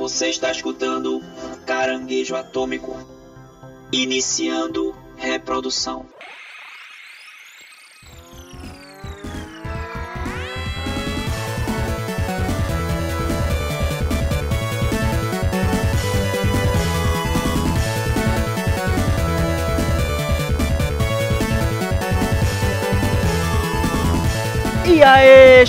Você está escutando Caranguejo Atômico. Iniciando reprodução. E aí,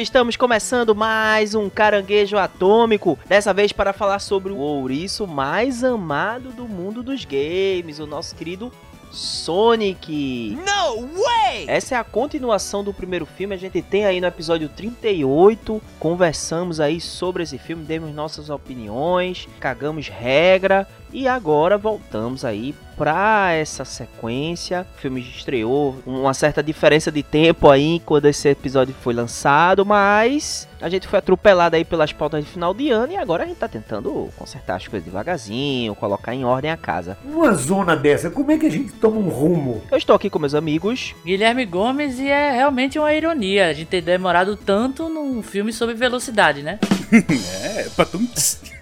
Estamos começando mais um caranguejo atômico. Dessa vez para falar sobre o ouriço mais amado do mundo dos games, o nosso querido Sonic. No way! Essa é a continuação do primeiro filme. A gente tem aí no episódio 38. Conversamos aí sobre esse filme, demos nossas opiniões, cagamos regra. E agora voltamos aí para essa sequência. O filme estreou uma certa diferença de tempo aí quando esse episódio foi lançado, mas a gente foi atropelado aí pelas pautas de final de ano e agora a gente tá tentando consertar as coisas devagarzinho, colocar em ordem a casa. Uma zona dessa, como é que a gente toma um rumo? Eu estou aqui com meus amigos. Guilherme Gomes e é realmente uma ironia a gente ter demorado tanto num filme sobre velocidade, né? É, patum.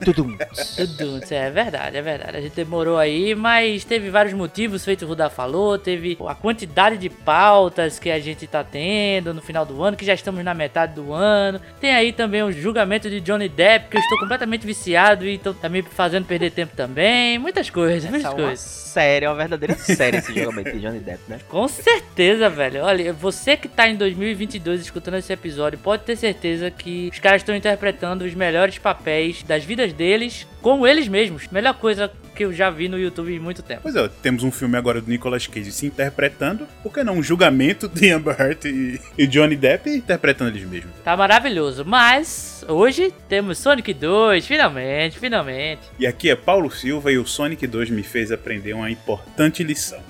Tudum. Tudo, é verdade, é verdade. A gente demorou aí, mas teve vários motivos, feito o Rudá falou, teve a quantidade de pautas que a gente tá tendo no final do ano, que já estamos na metade do ano. Tem aí também o julgamento de Johnny Depp, que eu estou completamente viciado e tô, tá me fazendo perder tempo também. Muitas coisas, muitas Essa é uma coisas. série, é uma verdadeira série esse julgamento de Johnny Depp, né? Com certeza, velho. Olha, você que tá em 2022 escutando esse episódio, pode ter certeza que os caras estão interpretando os melhores papéis das vidas deles como eles mesmos. Melhor coisa que eu já vi no YouTube em muito tempo. Pois é, temos um filme agora do Nicolas Cage se interpretando. Por que não um julgamento de Amber Heard e, e Johnny Depp interpretando eles mesmos? Tá maravilhoso. Mas hoje temos Sonic 2, finalmente, finalmente. E aqui é Paulo Silva e o Sonic 2 me fez aprender uma importante lição.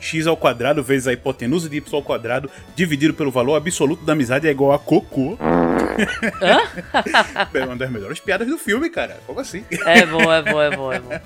X ao quadrado vezes a hipotenusa de y ao quadrado dividido pelo valor absoluto da amizade é igual a cocô. É uma das melhores piadas do filme, cara. Como assim? É bom, é bom, é bom, é bom.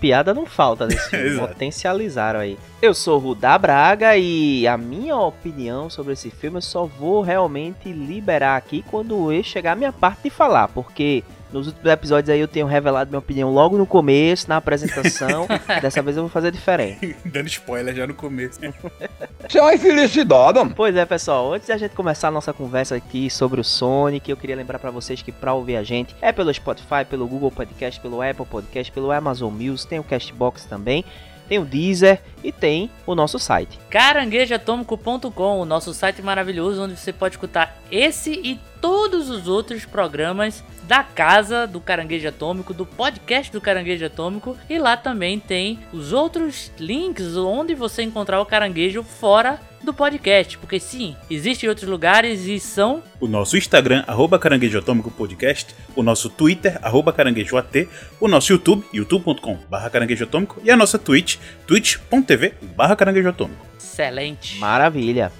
Piada não falta nesse filme, potencializaram aí. Eu sou o Rudá Braga e a minha opinião sobre esse filme eu só vou realmente liberar aqui quando eu chegar a minha parte de falar, porque nos últimos episódios aí eu tenho revelado minha opinião logo no começo, na apresentação. Dessa vez eu vou fazer diferente. Dando spoiler já no começo. Isso é uma infelicidade. Pois é, pessoal, antes da gente começar a nossa conversa aqui sobre o Sonic, eu queria lembrar pra vocês que pra ouvir a gente é pelo Spotify, pelo Google Podcast, pelo Apple Podcast, pelo Amazon Music, tem o Castbox também, tem o Deezer e tem o nosso site. caranguejoatômico.com, o nosso site maravilhoso onde você pode escutar esse e todos os outros programas da casa do Caranguejo Atômico, do podcast do Caranguejo Atômico, e lá também tem os outros links onde você encontrar o caranguejo fora do podcast, porque sim, existem outros lugares e são O nosso Instagram, arroba Caranguejo Atômico Podcast, o nosso Twitter, arroba Caranguejo AT, o nosso YouTube, youtube.com barra Caranguejo Atômico, e a nossa Twitch, twitch.tv barra Caranguejo Atômico. excelentes. Maravilha.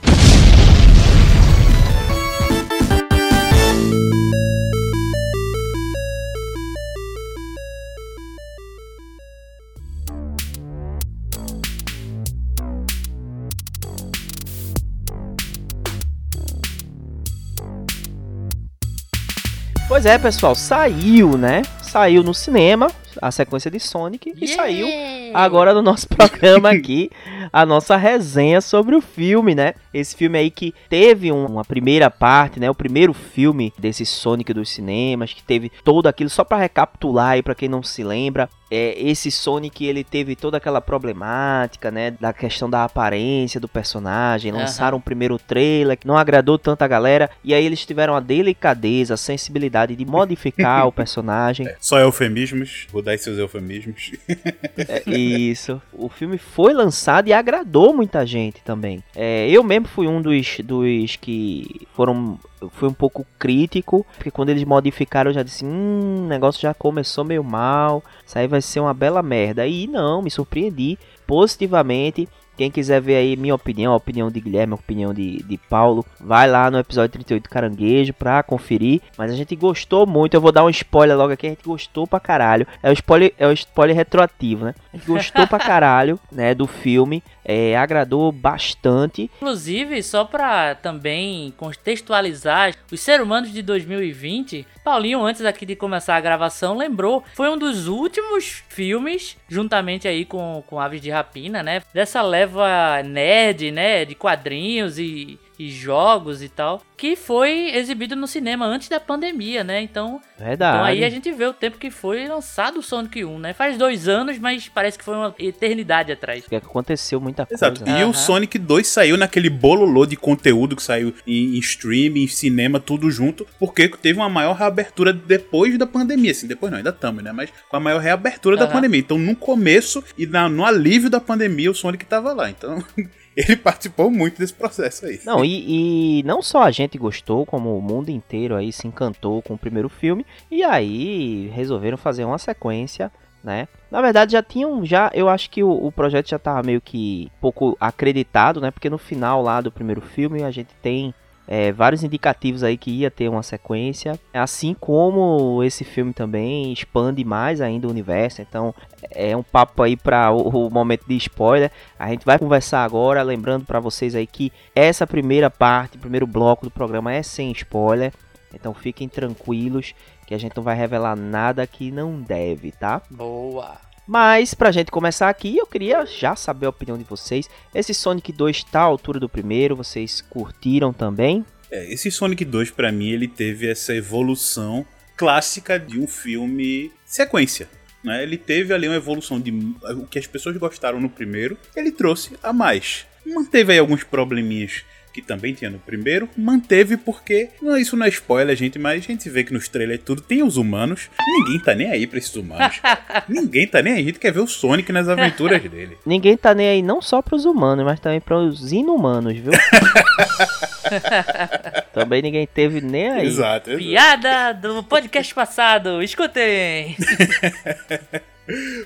Pois é, pessoal, saiu, né? Saiu no cinema a sequência de Sonic e saiu agora no nosso programa aqui a nossa resenha sobre o filme, né? Esse filme aí que teve um- uma primeira parte, né? O primeiro filme desse Sonic dos cinemas, que teve todo aquilo, só pra recapitular aí pra quem não se lembra, é, esse Sonic ele teve toda aquela problemática, né? Da questão da aparência do personagem. Lançaram o primeiro trailer que não agradou tanta galera. E aí eles tiveram a delicadeza, a sensibilidade de modificar o personagem. Só eufemismos, vou dar seus eufemismos. É, isso. O filme foi lançado e agradou muita gente também. É, eu mesmo fui um dos, dos que foram. Fui um pouco crítico, porque quando eles modificaram eu já disse: Hum, o negócio já começou meio mal, isso aí vai ser uma bela merda. E não, me surpreendi positivamente. Quem quiser ver aí minha opinião, a opinião de Guilherme, a opinião de, de Paulo, vai lá no episódio 38 Caranguejo pra conferir. Mas a gente gostou muito, eu vou dar um spoiler logo aqui, a gente gostou pra caralho. É o spoiler, é o spoiler retroativo, né? A gente gostou pra caralho, né, do filme. É, agradou bastante. Inclusive, só pra também contextualizar os seres humanos de 2020, Paulinho, antes aqui de começar a gravação, lembrou, foi um dos últimos filmes, juntamente aí com, com Aves de Rapina, né? Dessa leva nerd, né? De quadrinhos e e jogos e tal, que foi exibido no cinema antes da pandemia, né? Então, Verdade. então aí a gente vê o tempo que foi lançado o Sonic 1, né? Faz dois anos, mas parece que foi uma eternidade atrás. Porque aconteceu muita Exato. coisa. E Aham. o Sonic 2 saiu naquele bololô de conteúdo que saiu em, em streaming, em cinema, tudo junto, porque teve uma maior reabertura depois da pandemia. Assim, depois não, ainda estamos, né? Mas com a maior reabertura da Aham. pandemia. Então, no começo e na- no alívio da pandemia, o Sonic tava lá. Então, ele participou muito desse processo aí. Não, e, e não só a gente gostou, como o mundo inteiro aí se encantou com o primeiro filme. E aí resolveram fazer uma sequência, né? Na verdade já tinham, já, eu acho que o, o projeto já tava meio que pouco acreditado, né? Porque no final lá do primeiro filme a gente tem é, vários indicativos aí que ia ter uma sequência. Assim como esse filme também expande mais ainda o universo. Então é um papo aí para o, o momento de spoiler. A gente vai conversar agora, lembrando para vocês aí que essa primeira parte, primeiro bloco do programa é sem spoiler. Então fiquem tranquilos que a gente não vai revelar nada que não deve, tá? Boa. Mas pra gente começar aqui, eu queria já saber a opinião de vocês. Esse Sonic 2 tá à altura do primeiro, vocês curtiram também? É, esse Sonic 2, pra mim, ele teve essa evolução clássica de um filme sequência. Né? Ele teve ali uma evolução de o que as pessoas gostaram no primeiro, ele trouxe a mais. Manteve aí alguns probleminhas que também tinha no primeiro, manteve porque, não, isso não é spoiler, gente, mas a gente vê que nos trailers tudo tem os humanos, ninguém tá nem aí pra esses humanos. ninguém tá nem aí, a gente quer ver o Sonic nas aventuras dele. Ninguém tá nem aí não só pros humanos, mas também pros inumanos, viu? também ninguém teve nem aí. Exato, exato. Piada do podcast passado, escutem!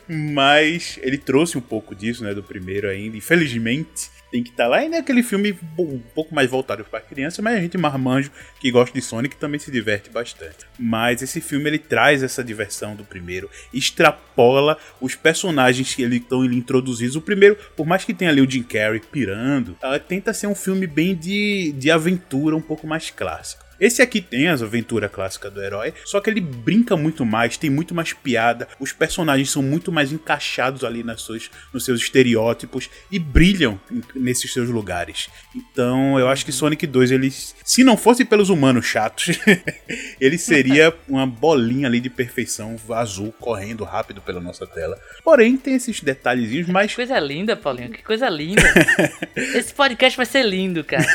Mas ele trouxe um pouco disso, né, do primeiro ainda. Infelizmente, tem que estar lá. E é aquele filme um pouco mais voltado para criança, mas a gente marmanjo que gosta de Sonic também se diverte bastante. Mas esse filme ele traz essa diversão do primeiro, extrapola os personagens que ele estão introduzidos. O primeiro, por mais que tenha ali o Jim Carrey pirando, ela tenta ser um filme bem de, de aventura, um pouco mais clássico. Esse aqui tem as aventuras clássicas do herói, só que ele brinca muito mais, tem muito mais piada, os personagens são muito mais encaixados ali nas suas, nos seus estereótipos e brilham nesses seus lugares. Então eu acho que Sonic 2, ele, se não fosse pelos humanos chatos, ele seria uma bolinha ali de perfeição azul correndo rápido pela nossa tela. Porém, tem esses detalhezinhos, Que mas coisa linda, Paulinho, que coisa linda. Esse podcast vai ser lindo, cara.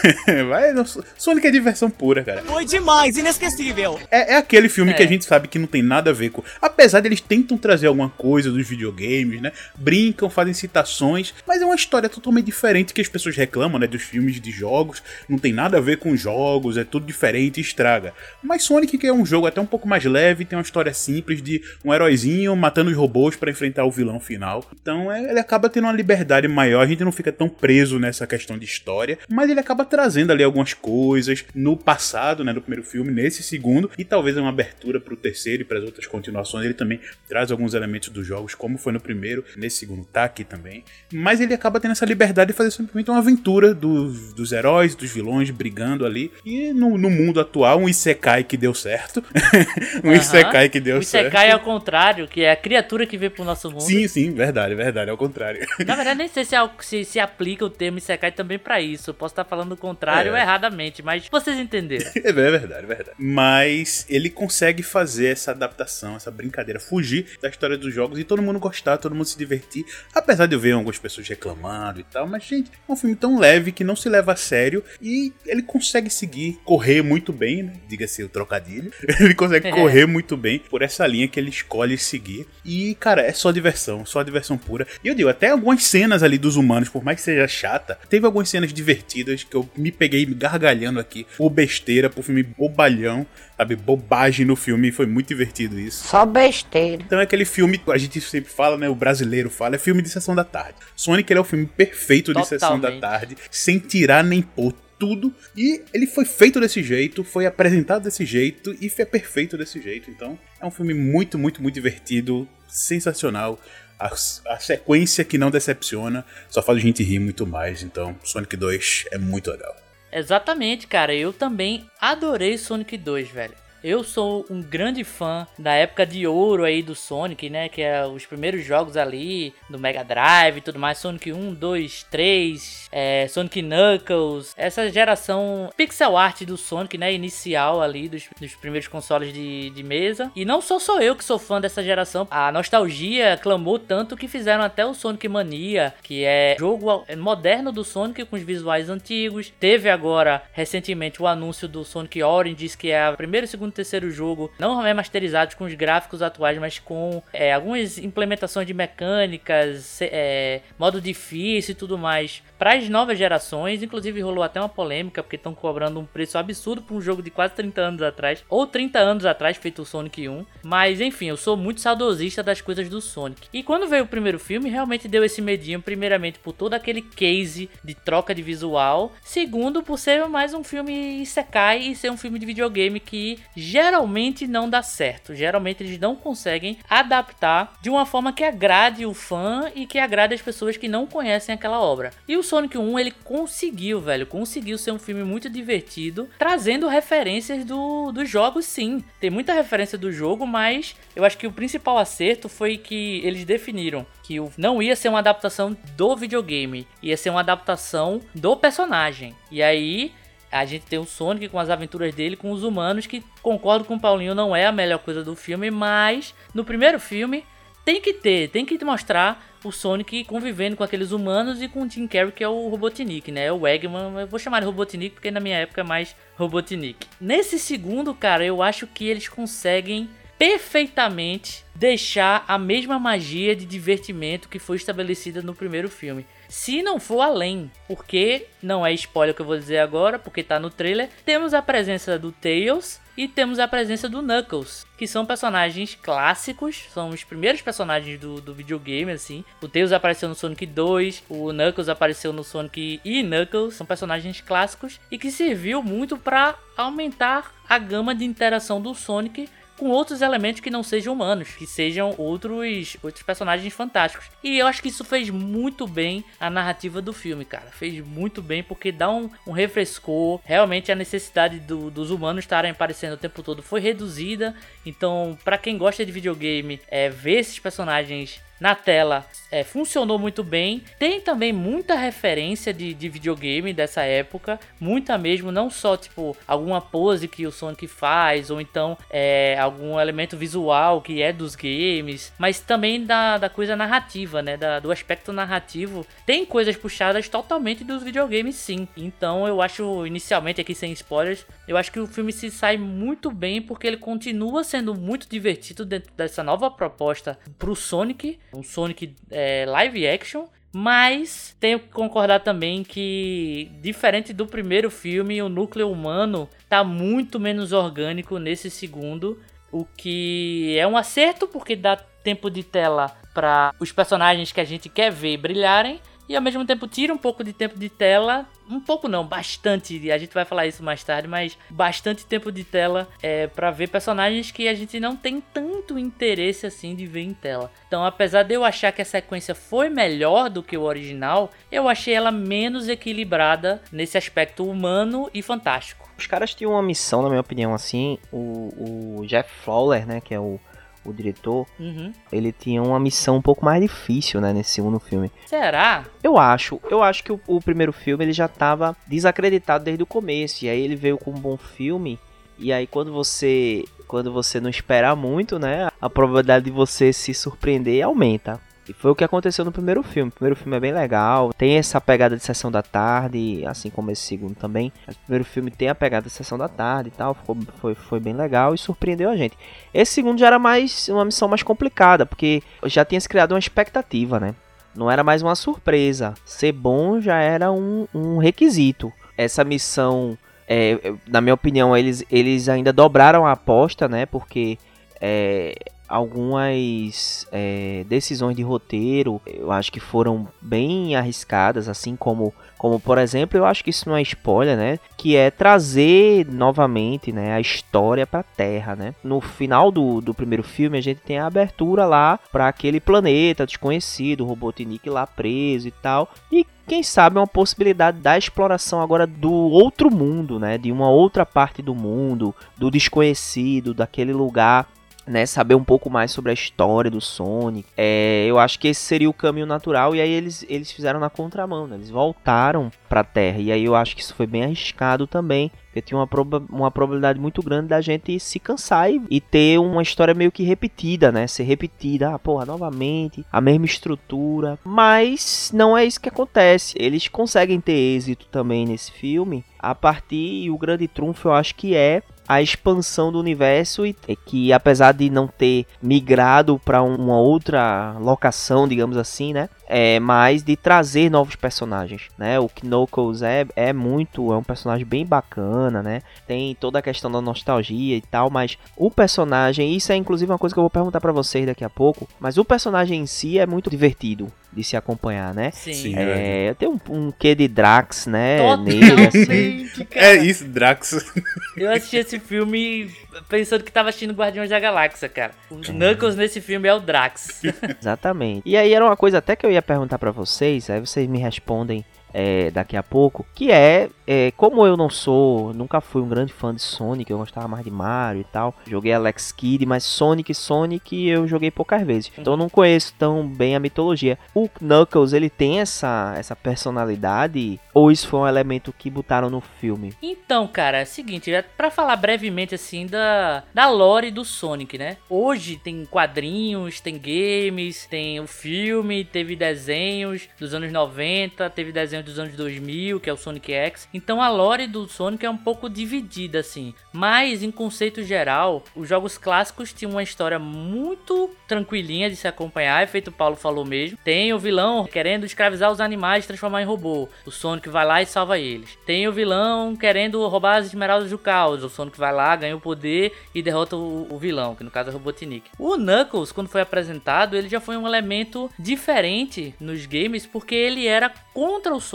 vai, Sonic é diversão pura, cara. Foi demais, inesquecível. É, é aquele filme que É. a gente sabe que não tem nada a ver com. Apesar deles tentam trazer alguma coisa dos videogames, né? Brincam, fazem citações, mas é uma história totalmente diferente que as pessoas reclamam, né? Dos filmes de jogos. Não tem nada a ver com jogos, é tudo diferente e estraga. Mas Sonic, que é um jogo até um pouco mais leve, tem uma história simples de um heróizinho matando os robôs para enfrentar o vilão final. Então é- ele acaba tendo uma liberdade maior, a gente não fica tão preso nessa questão de história, mas ele acaba trazendo ali algumas coisas no passado, né, do primeiro filme, nesse segundo, e talvez uma abertura pro terceiro e para as outras continuações. Ele também traz alguns elementos dos jogos, como foi no primeiro, nesse segundo tá aqui também. Mas ele acaba tendo essa liberdade de fazer simplesmente uma aventura dos, dos heróis, dos vilões brigando ali. E no, no mundo atual, um Isekai que deu certo. um Aham. Isekai que deu O certo. Isekai é ao contrário, que é a criatura que veio pro nosso mundo. Sim, sim, verdade, verdade, ao contrário. Na verdade, nem sei se, é- se, se aplica o termo Isekai também pra isso. Eu posso estar falando o contrário É. erradamente, mas vocês entenderam. É verdade, é verdade. Mas ele consegue fazer essa adaptação, essa brincadeira, fugir da história dos jogos e todo mundo gostar, todo mundo se divertir. Apesar de eu ver algumas pessoas reclamando e tal, mas, gente, é um filme tão leve que não se leva a sério e ele consegue seguir, correr muito bem, né? Diga-se o trocadilho. Ele consegue É. correr muito bem por essa linha que ele escolhe seguir. E, cara, é só diversão, só diversão pura. E eu digo, até algumas cenas ali dos humanos, por mais que seja chata, teve algumas cenas divertidas que eu me peguei gargalhando aqui por besteira, por filme bobalhão, sabe? Bobagem no filme, foi muito divertido isso. Só besteira. Então é aquele filme, a gente sempre fala, né? O brasileiro fala, é filme de sessão da tarde. Sonic ele é o filme perfeito de sessão da Totalmente. tarde, sem tirar nem pôr tudo. E ele foi feito desse jeito, foi apresentado desse jeito e foi perfeito desse jeito. Então é um filme muito, muito, muito divertido, sensacional. A, a sequência que não decepciona, só faz a gente rir muito mais. Então, Sonic 2 é muito legal. Exatamente, cara. Eu também adorei Sonic 2, velho. Eu sou um grande fã da época de ouro aí do Sonic, né? Que é os primeiros jogos ali do Mega Drive e tudo mais. Sonic 1, 2, 3, é, Sonic Knuckles. Essa geração pixel art do Sonic, né? Inicial ali dos, dos primeiros consoles de, de mesa. E não sou só eu que sou fã dessa geração. A nostalgia clamou tanto que fizeram até o Sonic Mania, que é jogo moderno do Sonic com os visuais antigos. Teve agora, recentemente, o anúncio do Sonic Origins, que é o primeiro, segundo terceiro jogo, não remasterizados com os gráficos atuais, mas com é, algumas implementações de mecânicas, é, modo difícil e tudo mais para as novas gerações. Inclusive rolou até uma polêmica porque estão cobrando um preço absurdo para um jogo de quase 30 anos atrás, ou 30 anos atrás, feito o Sonic 1. Mas enfim, eu sou muito saudosista das coisas do Sonic. E quando veio o primeiro filme, realmente deu esse medinho, primeiramente por todo aquele case de troca de visual, segundo por ser mais um filme Isekai e ser um filme de videogame que geralmente não dá certo. Geralmente eles não conseguem adaptar de uma forma que agrade o fã e que agrade as pessoas que não conhecem aquela obra. E o Sonic 1 ele conseguiu, velho, conseguiu ser um filme muito divertido, trazendo referências do, dos jogos, sim. Tem muita referência do jogo, mas eu acho que o principal acerto foi que eles definiram que não ia ser uma adaptação do videogame, ia ser uma adaptação do personagem. E aí a gente tem o Sonic com as aventuras dele com os humanos, que concordo com o Paulinho, não é a melhor coisa do filme, mas no primeiro filme tem que ter, tem que mostrar o Sonic convivendo com aqueles humanos e com o Jim Carrey, que é o Robotnik, né? O Eggman, eu vou chamar de Robotnik porque na minha época é mais Robotnik. Nesse segundo, cara, eu acho que eles conseguem perfeitamente deixar a mesma magia de divertimento que foi estabelecida no primeiro filme. Se não for além, porque não é spoiler que eu vou dizer agora, porque tá no trailer, temos a presença do Tails e temos a presença do Knuckles, que são personagens clássicos, são os primeiros personagens do, do videogame, assim. O Tails apareceu no Sonic 2, o Knuckles apareceu no Sonic e Knuckles, são personagens clássicos e que serviu muito para aumentar a gama de interação do Sonic com outros elementos que não sejam humanos, que sejam outros, outros personagens fantásticos. E eu acho que isso fez muito bem a narrativa do filme, cara. Fez muito bem porque dá um, um refrescor. Realmente a necessidade do- dos humanos estarem aparecendo o tempo todo foi reduzida. Então, pra quem gosta de videogame, é, ver esses personagens na tela é, funcionou muito bem. Tem também muita referência de, de videogame dessa época, muita mesmo, não só tipo alguma pose que o Sonic faz, ou então é, algum elemento visual que é dos games, mas também da, da coisa narrativa, né? Da- do aspecto narrativo. Tem coisas puxadas totalmente dos videogames, sim. Então eu acho, inicialmente aqui sem spoilers, eu acho que o filme se sai muito bem porque ele continua sendo muito divertido dentro dessa nova proposta pro Sonic, um Sonic é, live action. Mas tenho que concordar também que, diferente do primeiro filme, o núcleo humano tá muito menos orgânico nesse segundo. O que é um acerto, porque dá tempo de tela para os personagens que a gente quer ver brilharem. E ao mesmo tempo tira um pouco de tempo de tela. Um pouco não, bastante. A gente vai falar isso mais tarde, mas bastante tempo de tela é, para ver personagens que a gente não tem tanto interesse assim de ver em tela. Então, apesar de eu achar que a sequência foi melhor do que o original, eu achei ela menos equilibrada nesse aspecto humano e fantástico. Os caras tinham uma missão, na minha opinião, assim. O, o Jeff Fowler, né, que é o, o diretor, Uhum. ele tinha uma missão um pouco mais difícil, né, nesse segundo filme. Será? Eu acho, eu acho que o, o primeiro filme ele já tava desacreditado desde o começo, e aí ele veio com um bom filme, e aí quando você quando você não esperar muito, né, a probabilidade de você se surpreender aumenta. E foi o que aconteceu no primeiro filme. O primeiro filme é bem legal, tem essa pegada de sessão da tarde, assim como esse segundo também. Mas o primeiro filme tem a pegada de sessão da tarde e tal, ficou, foi, foi bem legal e surpreendeu a gente. Esse segundo já era mais uma missão mais complicada, porque já tinha se criado uma expectativa, né? Não era mais uma surpresa. Ser bom já era um, um requisito. Essa missão É, na minha opinião, eles, eles ainda dobraram a aposta, né? Porque é, algumas é, decisões de roteiro eu acho que foram bem arriscadas, assim como, como por exemplo, eu acho que isso não é spoiler, né? Que é trazer novamente né, a história para Terra, né? No final do, do primeiro filme a gente tem a abertura lá para aquele planeta desconhecido, o Robotnik lá preso e tal, e quem sabe uma possibilidade da exploração agora do outro mundo, né? De uma outra parte do mundo, do desconhecido, daquele lugar né, saber um pouco mais sobre a história do Sonic. É, eu acho que esse seria o caminho natural e aí eles, eles fizeram na contramão, né? Eles voltaram para a Terra e aí eu acho que isso foi bem arriscado também, porque tinha uma, proba uma probabilidade muito grande da gente se cansar e, e, ter uma história meio que repetida, né? Ser repetida, ah, porra, novamente, a mesma estrutura. Mas não é isso que acontece. Eles conseguem ter êxito também nesse filme a partir, e o grande trunfo eu acho que é a expansão do universo e que apesar de não ter migrado para uma outra locação, digamos assim, né? É, mais de trazer novos personagens, né? O Knuckles é, é muito, é um personagem bem bacana, né? Tem toda a questão da nostalgia e tal, mas o personagem, isso é inclusive uma coisa que eu vou perguntar para vocês daqui a pouco, mas o personagem em si é muito divertido de se acompanhar, né? Sim. É, tem um, um quê de Drax, né? Nele, assim. É isso, Drax. Eu assisti esse filme pensando que tava assistindo Guardiões da Galáxia, cara. O Knuckles nesse filme é o Drax. Exatamente. E aí era uma coisa até que eu ia perguntar para vocês, aí vocês me respondem é, daqui a pouco, que é, é, como eu não sou, nunca fui um grande fã de Sonic, eu gostava mais de Mario e tal. Joguei Alex Kidd, mas Sonic Sonic eu joguei poucas vezes. Então não conheço tão bem a mitologia. O Knuckles, ele tem essa essa personalidade ou isso foi um elemento que botaram no filme? Então, cara, é o seguinte, é para falar brevemente assim da da lore do Sonic, né? Hoje tem quadrinhos, tem games, tem o filme, teve desenhos dos anos 90, teve desenhos dos anos 2000, que é o Sonic X. Então a lore do Sonic é um pouco dividida assim, mas em conceito geral, os jogos clássicos tinham uma história muito tranquilinha de se acompanhar, é feito o Paulo falou mesmo. Tem o vilão querendo escravizar os animais e transformar em robô. O Sonic vai lá e salva eles. Tem o vilão querendo roubar as esmeraldas do caos. O Sonic vai lá, ganha o poder e derrota o, o vilão, que no caso é o Robotnik. O Knuckles, quando foi apresentado, ele já foi um elemento diferente nos games porque ele era contra o Sonic.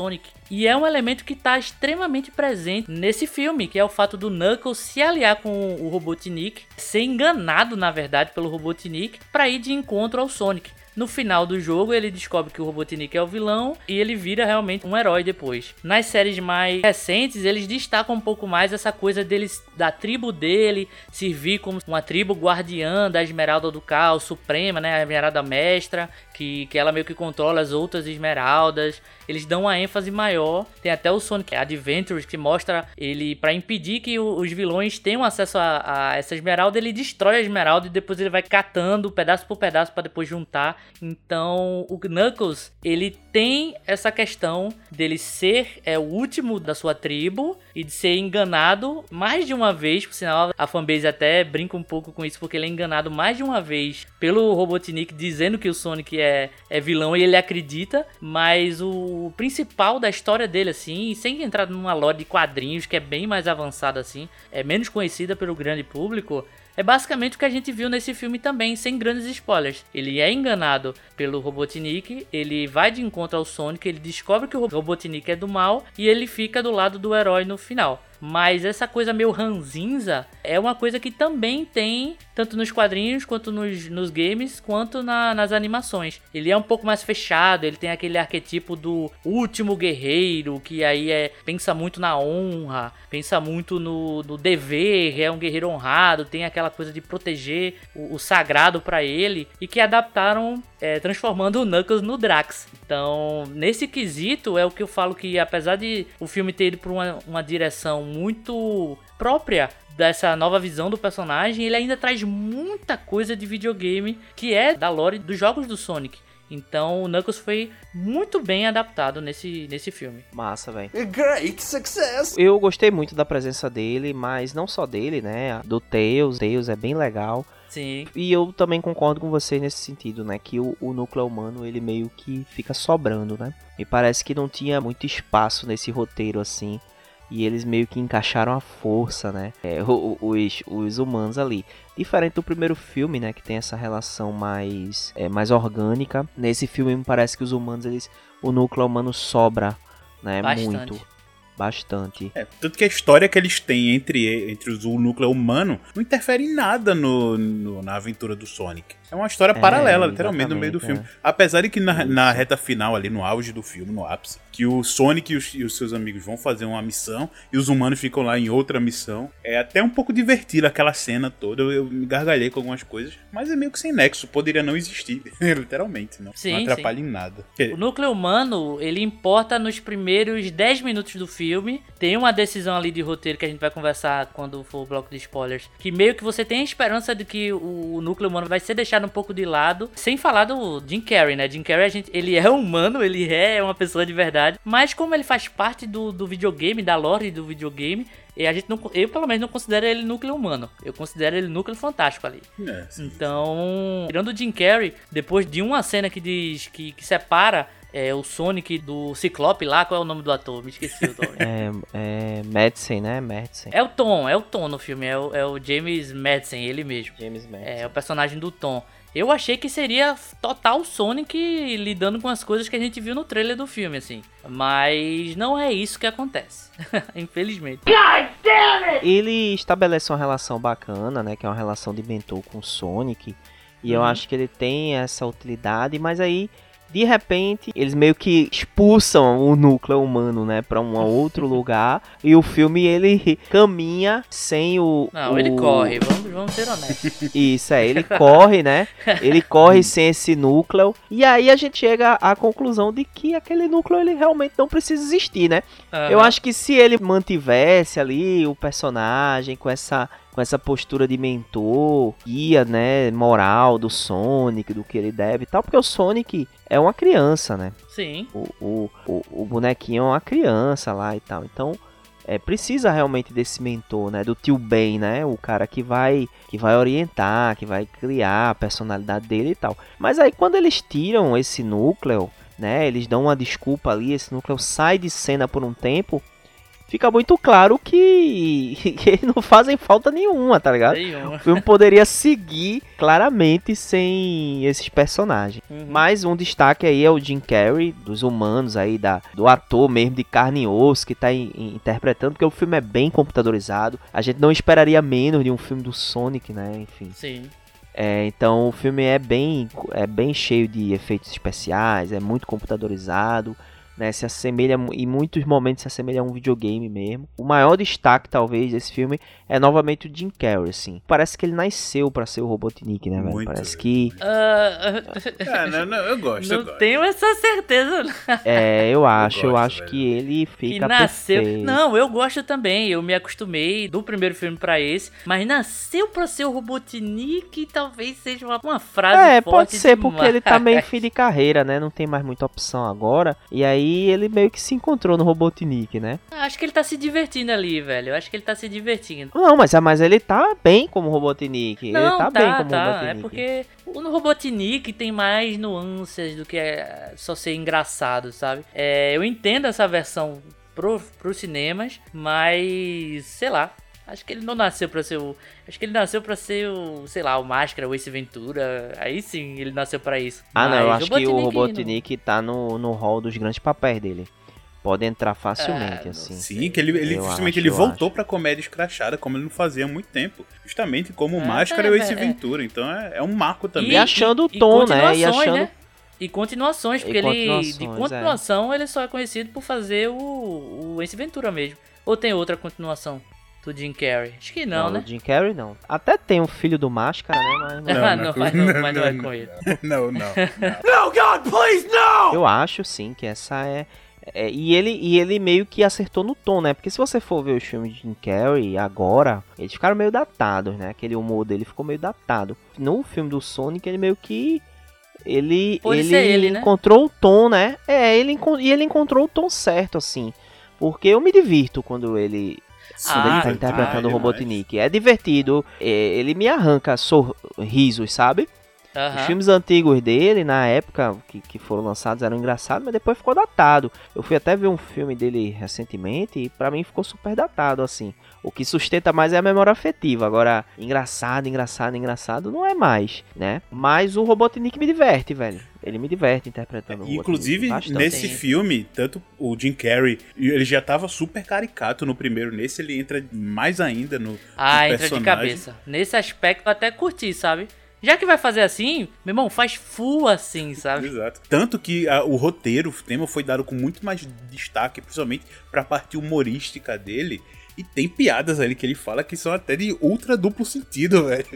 E é um elemento que está extremamente presente nesse filme, que é o fato do Knuckles se aliar com o Robotnik, ser enganado na verdade pelo Robotnik para ir de encontro ao Sonic. No final do jogo, ele descobre que o Robotnik é o vilão e ele vira realmente um herói depois. Nas séries mais recentes, eles destacam um pouco mais essa coisa deles da tribo dele servir como uma tribo guardiã da Esmeralda do Caos Suprema, né, a Esmeralda Mestra, que, que ela meio que controla as outras esmeraldas. Eles dão uma ênfase maior. Tem até o Sonic Adventures que mostra ele para impedir que os vilões tenham acesso a, a, essa esmeralda, ele destrói a esmeralda e depois ele vai catando pedaço por pedaço para depois juntar. Então, o Knuckles, ele tem essa questão dele ser é o último da sua tribo e de ser enganado mais de uma vez, por sinal a fanbase até brinca um pouco com isso porque ele é enganado mais de uma vez pelo Robotnik dizendo que o Sonic é, é vilão e ele acredita, mas o principal da história dele assim, sem entrar numa lore de quadrinhos que é bem mais avançada assim, é menos conhecida pelo grande público, é basicamente o que a gente viu nesse filme também, sem grandes spoilers. Ele é enganado pelo Robotnik, ele vai de encontro ao Sonic, ele descobre que o Robotnik é do mal e ele fica do lado do herói no final. Mas essa coisa meio ranzinza é uma coisa que também tem tanto nos quadrinhos quanto nos, nos games, quanto na, nas animações. Ele é um pouco mais fechado, ele tem aquele arquetipo do último guerreiro, que aí é pensa muito na honra, pensa muito no, no dever, é um guerreiro honrado, tem aquela coisa de proteger o, o sagrado para ele, e que adaptaram é, transformando o Knuckles no Drax. Então, nesse quesito, é o que eu falo que, apesar de o filme ter ido por uma, uma direção muito própria dessa nova visão do personagem, ele ainda traz muita coisa de videogame que é da lore dos jogos do Sonic. Então o Knuckles foi muito bem adaptado nesse, nesse filme. Massa, velho. Great success! Eu gostei muito da presença dele, mas não só dele, né? Do Tails. Tails é bem legal. Sim. E eu também concordo com você nesse sentido, né? Que o, o núcleo humano, ele meio que fica sobrando, né? Me parece que não tinha muito espaço nesse roteiro, assim. e eles meio que encaixaram a força, né? É, os, os humanos ali. Diferente do primeiro filme, né? Que tem essa relação mais, é, mais orgânica. Nesse filme me parece que os humanos, eles. O núcleo humano sobra, né? Bastante. Muito. Bastante. É, tanto que a história que eles têm entre, entre os- o núcleo humano não interfere em nada no, no- na aventura do Sonic. É uma história É, paralela, literalmente, no meio do filme. Apesar de que na, na reta final, ali no auge do filme, no ápice, que o Sonic e os, e os seus amigos vão fazer uma missão e os humanos ficam lá em outra missão. É até um pouco divertido aquela cena toda. Eu, eu me gargalhei com algumas coisas, mas é meio que sem nexo. Poderia não existir, literalmente. Não, Sim, não atrapalha em nada. O núcleo humano, ele importa nos primeiros 10 minutos do filme. Tem uma decisão ali de roteiro que a gente vai conversar quando for o bloco de spoilers. Que meio que você tem a esperança de que o núcleo humano vai ser deixado um pouco de lado. Sem falar do Jim Carrey, né? Jim Carrey, a gente, ele é humano, ele é uma pessoa de verdade. Mas como ele faz parte do, do videogame, da lore do videogame, e a gente não, eu pelo menos não considero ele núcleo humano. Eu considero ele núcleo fantástico ali. É, sim. Então, tirando o Jim Carrey, depois de uma cena que diz que, que separa é, o Sonic do Ciclope lá, qual é o nome do ator? Me esqueci o nome. É, é Madsen, né? Madsen. é o Tom, é o Tom no filme, é o, é o James Madsen, ele mesmo. James Madsen. É o personagem do Tom. Eu achei que seria total Sonic lidando com as coisas que a gente viu no trailer do filme, assim. Mas não é isso que acontece. Infelizmente. Ele estabelece uma relação bacana, né? Que é uma relação de mentor com o Sonic. E eu Uhum. acho que ele tem essa utilidade, mas aí, de repente, eles meio que expulsam o núcleo humano, né? Pra um outro lugar. E o filme, ele caminha sem o... Não, o- ele corre, vamos, vamos ser honestos. Isso, é, ele corre, né? Ele corre sem esse núcleo. E aí a gente chega à conclusão de que aquele núcleo, ele realmente não precisa existir, né? Eu Aham. acho que se ele mantivesse ali o personagem com essa com essa postura de mentor, guia, né, moral do Sonic, do que ele deve e tal, porque o Sonic é uma criança, né? Sim. O, o, o, o bonequinho é uma criança lá e tal. Então, é, precisa realmente desse mentor, né? Do tio Ben, né? O cara que vai que vai orientar, que vai criar a personalidade dele e tal. Mas aí quando eles tiram esse núcleo, né? Eles dão uma desculpa ali, esse núcleo sai de cena por um tempo. Fica muito claro que, que eles não fazem falta nenhuma, tá ligado? Nenhuma. O filme poderia seguir claramente sem esses personagens. Uhum. Mais um destaque aí é o Jim Carrey, dos humanos aí, da, do ator mesmo de carne e osso que tá in- in- interpretando, porque o filme é bem computadorizado. A gente não esperaria menos de um filme do Sonic, né? Enfim. Sim. É, então o filme é bem, é bem cheio de efeitos especiais, é muito computadorizado. Né, se assemelha em muitos momentos se assemelha a um videogame mesmo. O maior destaque talvez desse filme é novamente o Jim Carrey, assim. Parece que ele nasceu pra ser o Robotnik, né, velho? Muito, Parece velho, que Ah, Ah, não, não, eu gosto, eu não gosto. tenho essa certeza. não. é, eu acho, eu, gosto, acho velho. que ele Que fica nasceu. perfeito. Não, eu gosto também. Eu me acostumei do primeiro filme pra esse. Mas nasceu pra ser o Robotnik talvez seja uma, uma frase É, forte pode ser porque demais. ele tá meio fim de carreira, né? Não tem mais muita opção agora. E aí ele meio que se encontrou no Robotnik, né? Acho que ele tá se divertindo ali, velho. Eu acho que ele tá se divertindo. Não, mas, mas ele tá bem como Robotnik. ele Não, tá, tá, bem como tá. Robotnik. É porque o no Robotnik tem mais nuances do que é só ser engraçado, sabe? É, eu entendo essa versão pro, pros cinemas, mas sei lá. Acho que ele não nasceu pra ser o. Acho que ele nasceu pra ser o, sei lá, o Máscara, o Ace Ventura. Aí sim ele nasceu pra isso. Ah, não, eu Mas acho que o não. Robotnik tá no, no hall dos grandes papéis dele. Pode entrar facilmente, Ah, não assim. Sim, que ele, ele Eu justamente acho, ele voltou acho. pra comédia escrachada, como ele não fazia há muito tempo. Justamente como o É, Máscara é, e o Ace é. Ventura. Então é, é um marco também. E achando o tom, né? E continuações, achando- E continuações, E porque ele. De continuações, é. continuação, ele só é conhecido por fazer o, o Ace Ventura mesmo. Ou tem outra continuação do Jim Carrey? Acho que não, Não, né? Jim Carrey não. Até tem um filho do Máscara, né? Mas não- Ah, não, não, não, mas não, não, mas não é não, com ele. não, não. No, God, please, no! Eu acho sim que essa é, é- e ele e ele meio que acertou no tom, né? Porque se você for ver os filmes de Jim Carrey agora, eles ficaram meio datados, né? Aquele humor dele ficou meio datado. No filme do Sonic ele meio que ele Pode ele, ser ele, né? encontrou o tom, né? É, ele e ele encontrou o tom certo assim. Porque eu me divirto quando ele Ah, tá interpretando o. Robotnik. É divertido, é, ele me arranca sorrisos, sabe? Aham. Os filmes antigos dele, na época que, que foram lançados, eram engraçados, mas depois ficou datado. Eu fui até ver um filme dele recentemente e pra mim ficou super datado, assim. O que sustenta mais é a memória afetiva. Agora, engraçado, engraçado, engraçado não é mais, né? Mas o Robotnik me diverte, velho. Ele me diverte interpretando o Robotnik. Inclusive, bastante. nesse filme, tanto o Jim Carrey, ele já tava super caricato no primeiro. Nesse, ele entra mais ainda no, Ah, no entra de personagem. cabeça. Nesse aspecto eu até curti, sabe? Já que vai fazer assim, meu irmão, faz full assim, sabe? Exato. Tanto que a- o roteiro, o tema foi dado com muito mais destaque, principalmente pra parte humorística dele. E tem piadas ali que ele fala que são até de ultra duplo sentido, velho.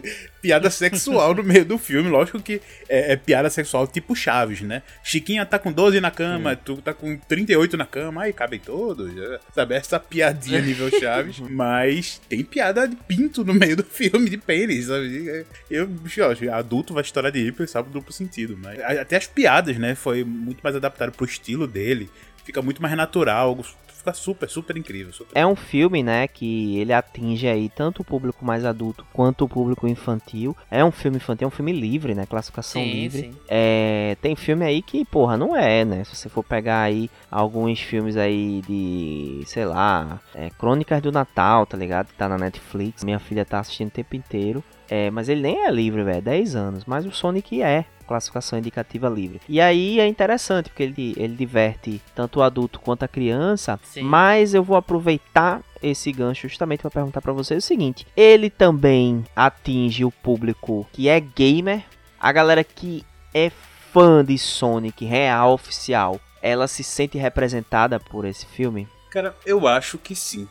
Piada sexual no meio do filme. Lógico que é, é piada sexual tipo Chaves, né? Chiquinha tá com 12 na cama, tu tá com 38 na cama, aí cabem todos. Sabe? Essa piadinha nível Chaves. Mas tem piada de pinto no meio do filme, de pênis, sabe? Eu, bicho, adulto vai estourar de pensar pro duplo sentido. Mas até as piadas, né? Foi muito mais adaptado pro estilo dele. Fica muito mais natural. Fica super, super incrível. Super... É um filme, né, que ele atinge aí tanto o público mais adulto quanto o público infantil. É um filme infantil, é um filme livre, né, classificação Sim, livre. sim. É, tem filme aí que, porra, não é, né? Se você for pegar aí alguns filmes aí de, sei lá, é, Crônicas do Natal, tá ligado? Que tá na Netflix. Minha filha tá assistindo o tempo inteiro. É, mas ele nem é livre, velho, 10 anos. Mas o Sonic é classificação indicativa livre. E aí é interessante, porque ele, ele diverte tanto o adulto quanto a criança. Sim. Mas eu vou aproveitar esse gancho justamente para perguntar para vocês o seguinte: ele também atinge o público que é gamer, a galera que é fã de Sonic real oficial, ela se sente representada por esse filme? Cara, eu acho que sim.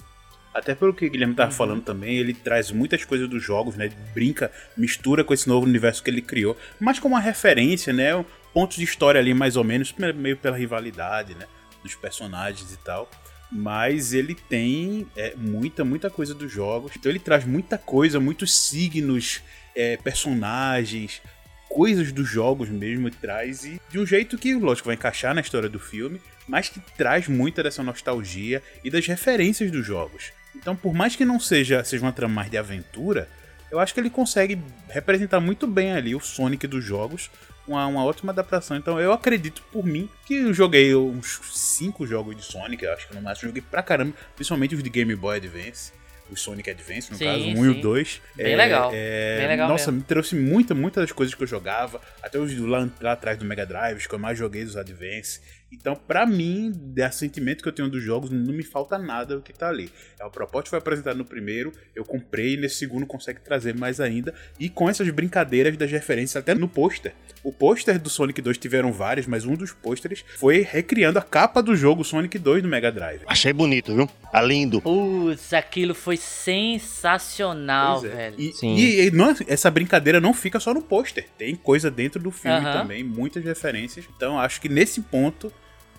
Até pelo que o Guilherme tava falando também, ele traz muitas coisas dos jogos, né? Ele brinca, mistura com esse novo universo que ele criou, mas como uma referência, né? um- Pontos de história ali, mais ou menos, meio pela rivalidade, né? Dos personagens e tal. Mas ele tem é, muita, muita coisa dos jogos. Então ele traz muita coisa, muitos signos, é, personagens, coisas dos jogos mesmo, traz e de um jeito que, lógico, vai encaixar na história do filme, mas que traz muita dessa nostalgia e das referências dos jogos. Então, por mais que não seja, seja uma trama mais de aventura, eu acho que ele consegue representar muito bem ali o Sonic dos jogos, uma, uma ótima adaptação. Então, eu acredito por mim que eu joguei uns 5 jogos de Sonic, eu acho que no máximo joguei pra caramba, principalmente os de Game Boy Advance. O Sonic Advance, no Sim, caso, 1 e o 2. Bem legal. é, Bem legal Nossa, mesmo. me trouxe muita, muitas das coisas que eu jogava, até os lá, lá atrás do Mega Drive, que eu mais joguei dos Advance. Então, pra mim, desse sentimento que eu tenho dos jogos, não me falta nada do que tá ali. É o propósito foi apresentado no primeiro, eu comprei, e nesse segundo consegue trazer mais ainda. E com essas brincadeiras das referências, até no pôster. O pôster do Sonic 2 tiveram vários, mas um dos pôsteres foi recriando a capa do jogo Sonic 2 no Mega Drive. Achei bonito, viu? Tá lindo. Putz, aquilo foi sensacional, é. velho. E, Sim. e- e não- essa brincadeira não fica só no pôster. Tem coisa dentro do filme Aham. também, muitas referências. Então acho que nesse ponto,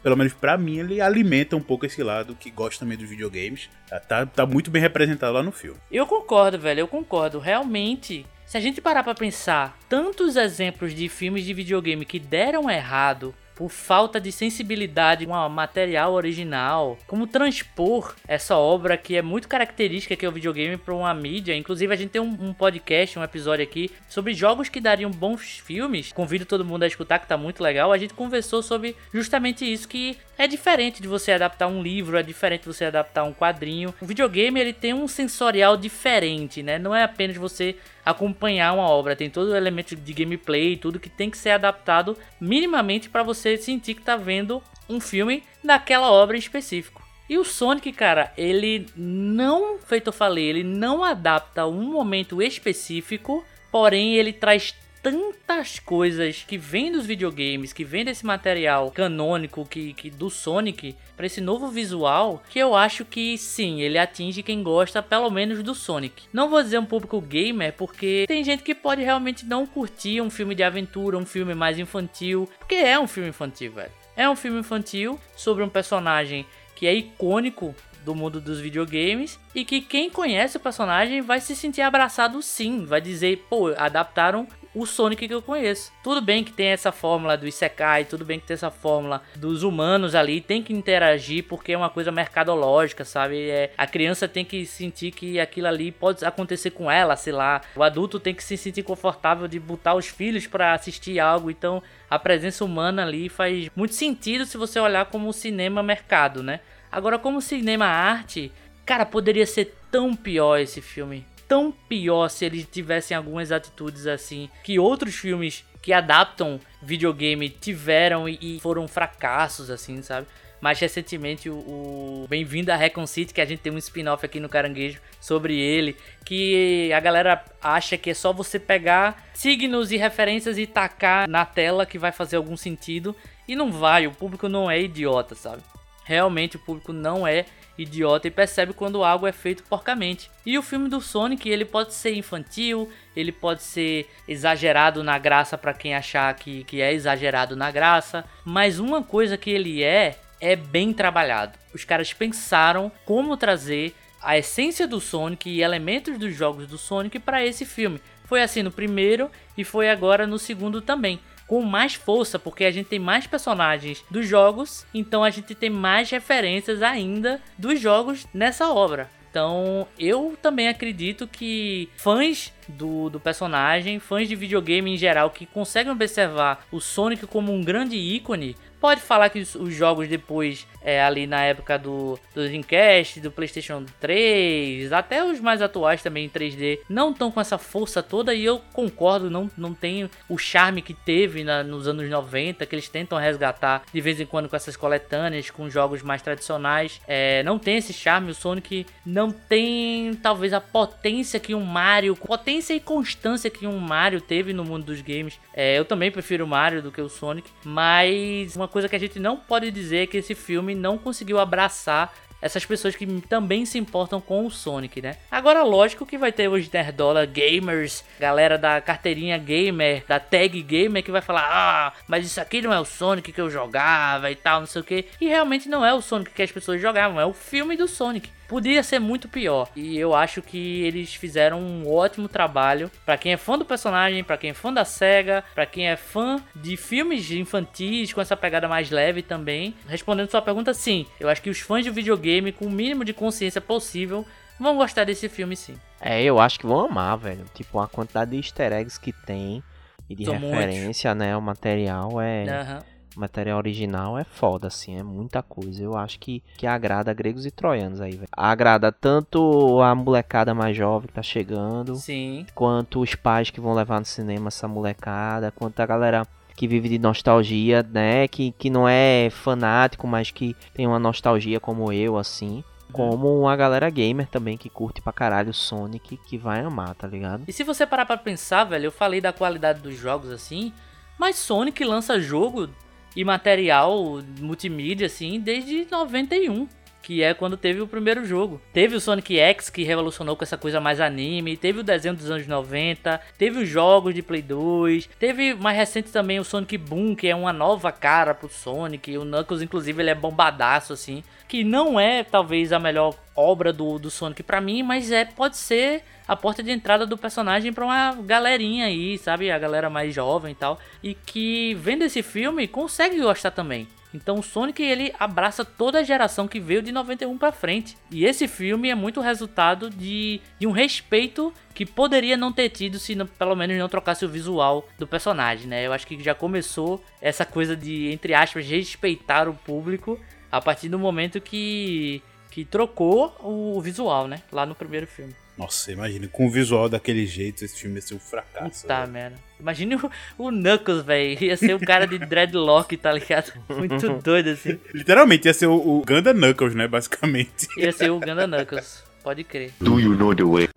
pelo menos pra mim, ele alimenta um pouco esse lado que gosta também dos videogames. Tá, tá, tá muito bem representado lá no filme. Eu concordo, velho, eu concordo. Realmente, se a gente parar pra pensar, tantos exemplos de filmes de videogame que deram errado por falta de sensibilidade com material original, como transpor essa obra que é muito característica que é o videogame para uma mídia. Inclusive a gente tem um, um podcast, um episódio aqui sobre jogos que dariam bons filmes. Convido todo mundo a escutar que tá muito legal. A gente conversou sobre justamente isso que é diferente de você adaptar um livro, é diferente de você adaptar um quadrinho. O videogame ele tem um sensorial diferente, né? Não é apenas você acompanhar uma obra, tem todo o elemento de gameplay, tudo que tem que ser adaptado minimamente para você sentir que tá vendo um filme daquela obra em específico. E o Sonic, cara, ele não, feito eu falei, ele não adapta um momento específico, porém ele traz tantas coisas que vem dos videogames, que vem desse material canônico que, que do Sonic para esse novo visual, que eu acho que sim, ele atinge quem gosta pelo menos do Sonic. Não vou dizer um público gamer, porque tem gente que pode realmente não curtir um filme de aventura, um filme mais infantil, porque é um filme infantil, velho. É um filme infantil sobre um personagem que é icônico do mundo dos videogames e que quem conhece o personagem vai se sentir abraçado sim, vai dizer, pô, adaptaram o Sonic que eu conheço. Tudo bem que tem essa fórmula do Isekai, tudo bem que tem essa fórmula dos humanos ali, tem que interagir porque é uma coisa mercadológica, sabe? É, a criança tem que sentir que aquilo ali pode acontecer com ela, sei lá. O adulto tem que se sentir confortável de botar os filhos para assistir algo, então a presença humana ali faz muito sentido se você olhar como cinema mercado, né? Agora como cinema arte, cara, poderia ser tão pior esse filme tão pior se eles tivessem algumas atitudes assim que outros filmes que adaptam videogame tiveram e, foram fracassos, assim, sabe? Mais recentemente, o, o Bem-vindo a Recon City, que a gente tem um spin-off aqui no Caranguejo sobre ele, que a galera acha que é só você pegar signos e referências e tacar na tela que vai fazer algum sentido. E não vai, o público não é idiota, sabe? Realmente o público não é idiota e percebe quando algo é feito porcamente. E o filme do Sonic, ele pode ser infantil, ele pode ser exagerado na graça para quem achar que, que é exagerado na graça, mas uma coisa que ele é, é bem trabalhado. Os caras pensaram como trazer a essência do Sonic e elementos dos jogos do Sonic para esse filme. Foi assim no primeiro e foi agora no segundo também com mais força, porque a gente tem mais personagens dos jogos, então a gente tem mais referências ainda dos jogos nessa obra. Então, eu também acredito que fãs do, do personagem, fãs de videogame em geral, que conseguem observar o Sonic como um grande ícone, pode falar que os, os jogos depois, é, ali na época do, do Dreamcast, do PlayStation 3, até os mais atuais também em 3D, não estão com essa força toda. E eu concordo, não, não tem o charme que teve na, nos anos 90, que eles tentam resgatar de vez em quando com essas coletâneas, com jogos mais tradicionais. É, não tem esse charme, o Sonic não tem talvez a potência que um Mario, potência e constância que um Mario teve no mundo dos games. É, eu também prefiro o Mario do que o Sonic, mas uma coisa que a gente não pode dizer é que esse filme não conseguiu abraçar essas pessoas que também se importam com o Sonic, né? Agora, lógico que vai ter os nerdola gamers, galera da carteirinha gamer, da tag gamer que vai falar: "Ah, mas isso aqui não é o Sonic que eu jogava e tal, não sei o que". E realmente não é o Sonic que as pessoas jogavam, é o filme do Sonic. Podia ser muito pior. E eu acho que eles fizeram um ótimo trabalho. para quem é fã do personagem, para quem é fã da SEGA, para quem é fã de filmes infantis com essa pegada mais leve também. Respondendo sua pergunta, sim. Eu acho que os fãs de videogame, com o mínimo de consciência possível, vão gostar desse filme sim. É, eu acho que vão amar, velho. Tipo, a quantidade de easter eggs que tem e de São referência, muitos. né? O material é. Uhum material original é foda, assim, é muita coisa. Eu acho que, que agrada gregos e troianos aí, velho. Agrada tanto a molecada mais jovem que tá chegando, Sim. quanto os pais que vão levar no cinema essa molecada, quanto a galera que vive de nostalgia, né? Que, que não é fanático, mas que tem uma nostalgia como eu, assim. Como uma galera gamer também que curte pra caralho Sonic, que vai amar, tá ligado? E se você parar pra pensar, velho, eu falei da qualidade dos jogos assim, mas Sonic lança jogo e material multimídia, assim, desde 91 que é quando teve o primeiro jogo. Teve o Sonic X, que revolucionou com essa coisa mais anime, teve o desenho dos anos 90, teve os jogos de Play 2, teve mais recente também o Sonic Boom, que é uma nova cara pro Sonic, o Knuckles, inclusive, ele é bombadaço, assim, que não é, talvez, a melhor obra do, do Sonic para mim, mas é pode ser a porta de entrada do personagem para uma galerinha aí, sabe? A galera mais jovem e tal. E que vendo esse filme consegue gostar também. Então o Sonic ele abraça toda a geração que veio de 91 para frente. E esse filme é muito resultado de, de um respeito que poderia não ter tido se não, pelo menos não trocasse o visual do personagem, né? Eu acho que já começou essa coisa de entre aspas respeitar o público a partir do momento que que trocou o visual, né? Lá no primeiro filme. Nossa, imagina, com o visual daquele jeito, esse filme ia ser um fracasso. Tá, merda. Imagine o, o Knuckles, velho. Ia ser o cara de dreadlock, tá ligado? Muito doido, assim. Literalmente, ia ser o, o Ganda Knuckles, né? Basicamente. Ia ser o Ganda Knuckles. Pode crer. Do you know the way?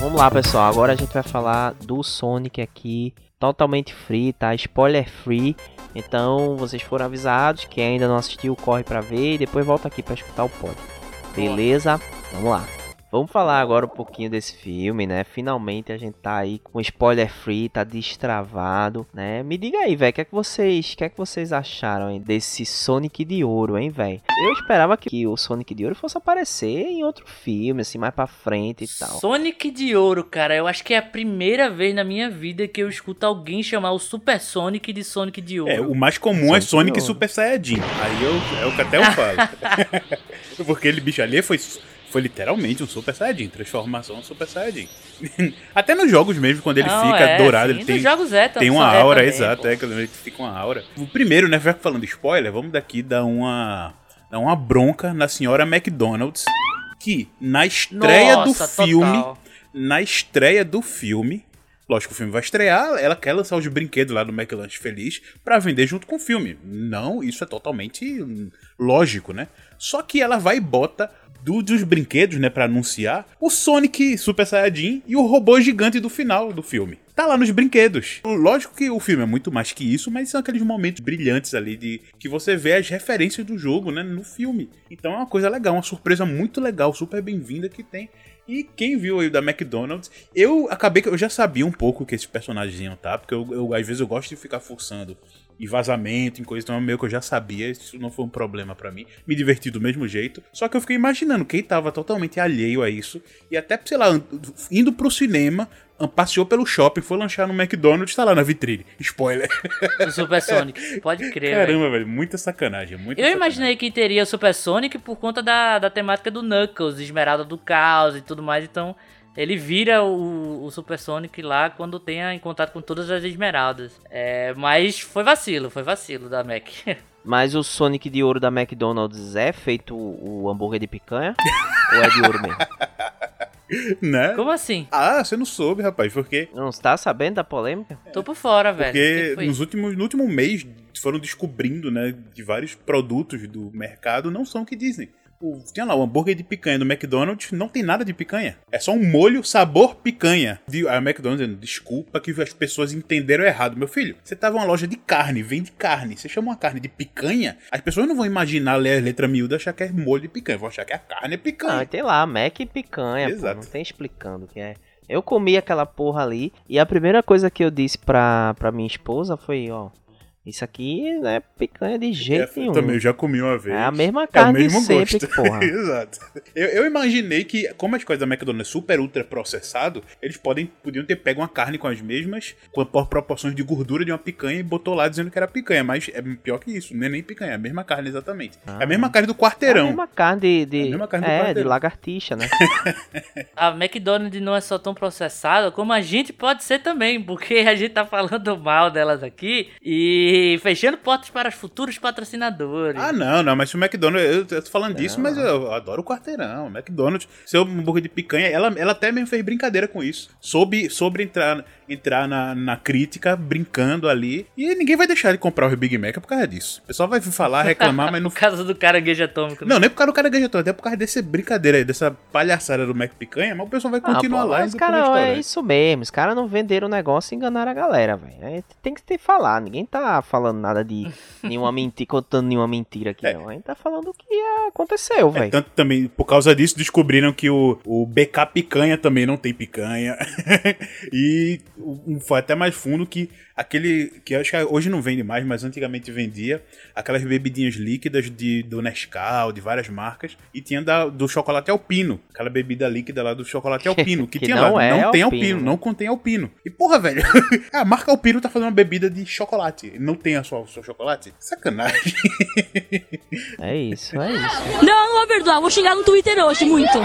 Vamos lá, pessoal. Agora a gente vai falar do Sonic aqui, totalmente free, tá? Spoiler free. Então, vocês foram avisados. Quem ainda não assistiu, corre para ver e depois volta aqui para escutar o pod. Beleza? Vamos lá. Vamos falar agora um pouquinho desse filme, né? Finalmente a gente tá aí com spoiler free, tá destravado, né? Me diga aí, velho, o que é que vocês, o que é que vocês acharam hein, desse Sonic de Ouro, hein, velho? Eu esperava que o Sonic de Ouro fosse aparecer em outro filme, assim, mais pra frente e tal. Sonic de Ouro, cara, eu acho que é a primeira vez na minha vida que eu escuto alguém chamar o Super Sonic de Sonic de Ouro. É, o mais comum Sonic é Sonic. Super Saiyajin. Aí eu, é o que até eu falo. Porque ele bicho ali foi, foi literalmente um Super Saiyajin, transformação Super Saiyajin. até nos jogos mesmo, quando ele Não, fica é, dourado, sim, ele tem, é, tem uma aura, também, exato, é, ele fica uma aura. O primeiro, né, já falando spoiler, vamos daqui dar uma, dar uma bronca na senhora McDonald's, que na estreia Nossa, do filme, total. na estreia do filme, lógico que o filme vai estrear, ela quer lançar os brinquedos lá do McLanche Feliz pra vender junto com o filme. Não, isso é totalmente lógico, né? Só que ela vai e bota do, dos brinquedos, né, pra anunciar, o Sonic Super Saiyajin e o robô gigante do final do filme. Tá lá nos brinquedos. Lógico que o filme é muito mais que isso, mas são aqueles momentos brilhantes ali de que você vê as referências do jogo, né, no filme. Então é uma coisa legal, uma surpresa muito legal, super bem-vinda que tem. E quem viu aí da McDonald's, eu acabei que eu já sabia um pouco que esses personagens iam tá, porque eu, eu- às vezes eu gosto de ficar forçando em vazamento, em coisa, então é meio que eu já sabia, isso não foi um problema pra mim. Me diverti do mesmo jeito, só que eu fiquei imaginando quem tava totalmente alheio a isso e até, sei lá, indo pro cinema, passeou pelo shopping, foi lanchar no McDonald's, tá lá na vitrine. Spoiler. O Super Sonic. Pode crer. Caramba, velho, muita sacanagem, muita Eu sacanagem. imaginei que teria Super Sonic por conta da, da temática do Knuckles, Esmeralda do Caos e tudo mais, então ele vira o, o Super Sonic lá quando tenha em contato com todas as Esmeraldas. É, mas foi vacilo, foi vacilo da Mac. Mas o Sonic de Ouro da McDonald's é feito o, hambúrguer de picanha? ou é de ouro mesmo? Né? Como assim? Ah, você não soube, rapaz, porque Não está sabendo da polêmica? Tô por fora, velho. Porque nos últimos, no último mês foram descobrindo, né, de vários produtos do mercado não são o que dizem. O, tinha lá o hambúrguer de picanha do McDonald's, não tem nada de picanha. É só um molho sabor picanha. De- A McDonald's dizendo, desculpa que as pessoas entenderam errado. Meu filho, você tava em uma loja de carne, vende carne. Você chama uma carne de picanha, as pessoas não vão imaginar ler a letra miúda e achar que é molho de picanha. Vão achar que a carne é picanha. tem lá, Mac e picanha, pô, Exato. não tem explicando o que é. Eu comi aquela porra ali e a primeira coisa que eu disse pra, pra minha esposa foi, ó, isso aqui não é picanha de jeito É, eu nenhum. também já comi uma vez. É a mesma É o carne mesmo de sempre, gosto. porra. Exato. Eu, eu imaginei que, como as coisas da McDonald's é super ultra processado, eles podem, podiam ter pego uma carne com as mesmas, com por proporções de gordura de uma picanha e botou lá dizendo que era picanha. Mas é pior que isso, não é nem picanha, é a mesma carne exatamente. É a mesma carne do É a quarteirão. mesma carne de, de, É a mesma carne do é, de quarteirão. lagartixa, né? A McDonald's não é só tão processada como a gente pode ser também, porque a gente tá falando mal delas aqui e fechando portas para os futuros patrocinadores. Ah, não, não, mas se o McDonald's, eu, eu tô falando disso, mas eu adoro o quarteirão. O McDonald's, seu hambúrguer de picanha, ela, ela até mesmo fez brincadeira com isso. Soube, sobre entrar, entrar na, na crítica, brincando ali. E ninguém vai deixar de comprar o Big Mac por causa disso. O pessoal vai falar, reclamar, mas não. Por causa do caranguejo atômico. né? Não, nem por causa do cara gajetão, até por causa dessa brincadeira aí, dessa palhaçada do Mac Picanha, mas o pessoal vai Ah, continuar pô, lá os caras é isso mesmo, os caras não venderam o negócio e enganaram a galera, velho. Aí Tem que ter falar, ninguém tá falando nada de nenhuma mentira, contando nenhuma mentira aqui, não. A gente tá falando o que aconteceu, É, velho. tanto também, por causa disso, descobriram que o, o BK Picanha também não tem picanha. e foi até mais fundo que aquele. que acho que hoje não vende mais, mas antigamente vendia aquelas bebidinhas líquidas de, do Nescau, de várias marcas. E tinha da- do chocolate alpino. Aquela bebida líquida lá do chocolate alpino. Que, Que tinha não lá. é não tem alpino, alpino, né? não contém alpino. E porra, velho, a marca Alpino tá fazendo uma bebida de chocolate. Não tem a sua, o seu chocolate? Sacanagem. É isso, é isso. Não, não vou perdoar, vou xingar no Twitter hoje, muito.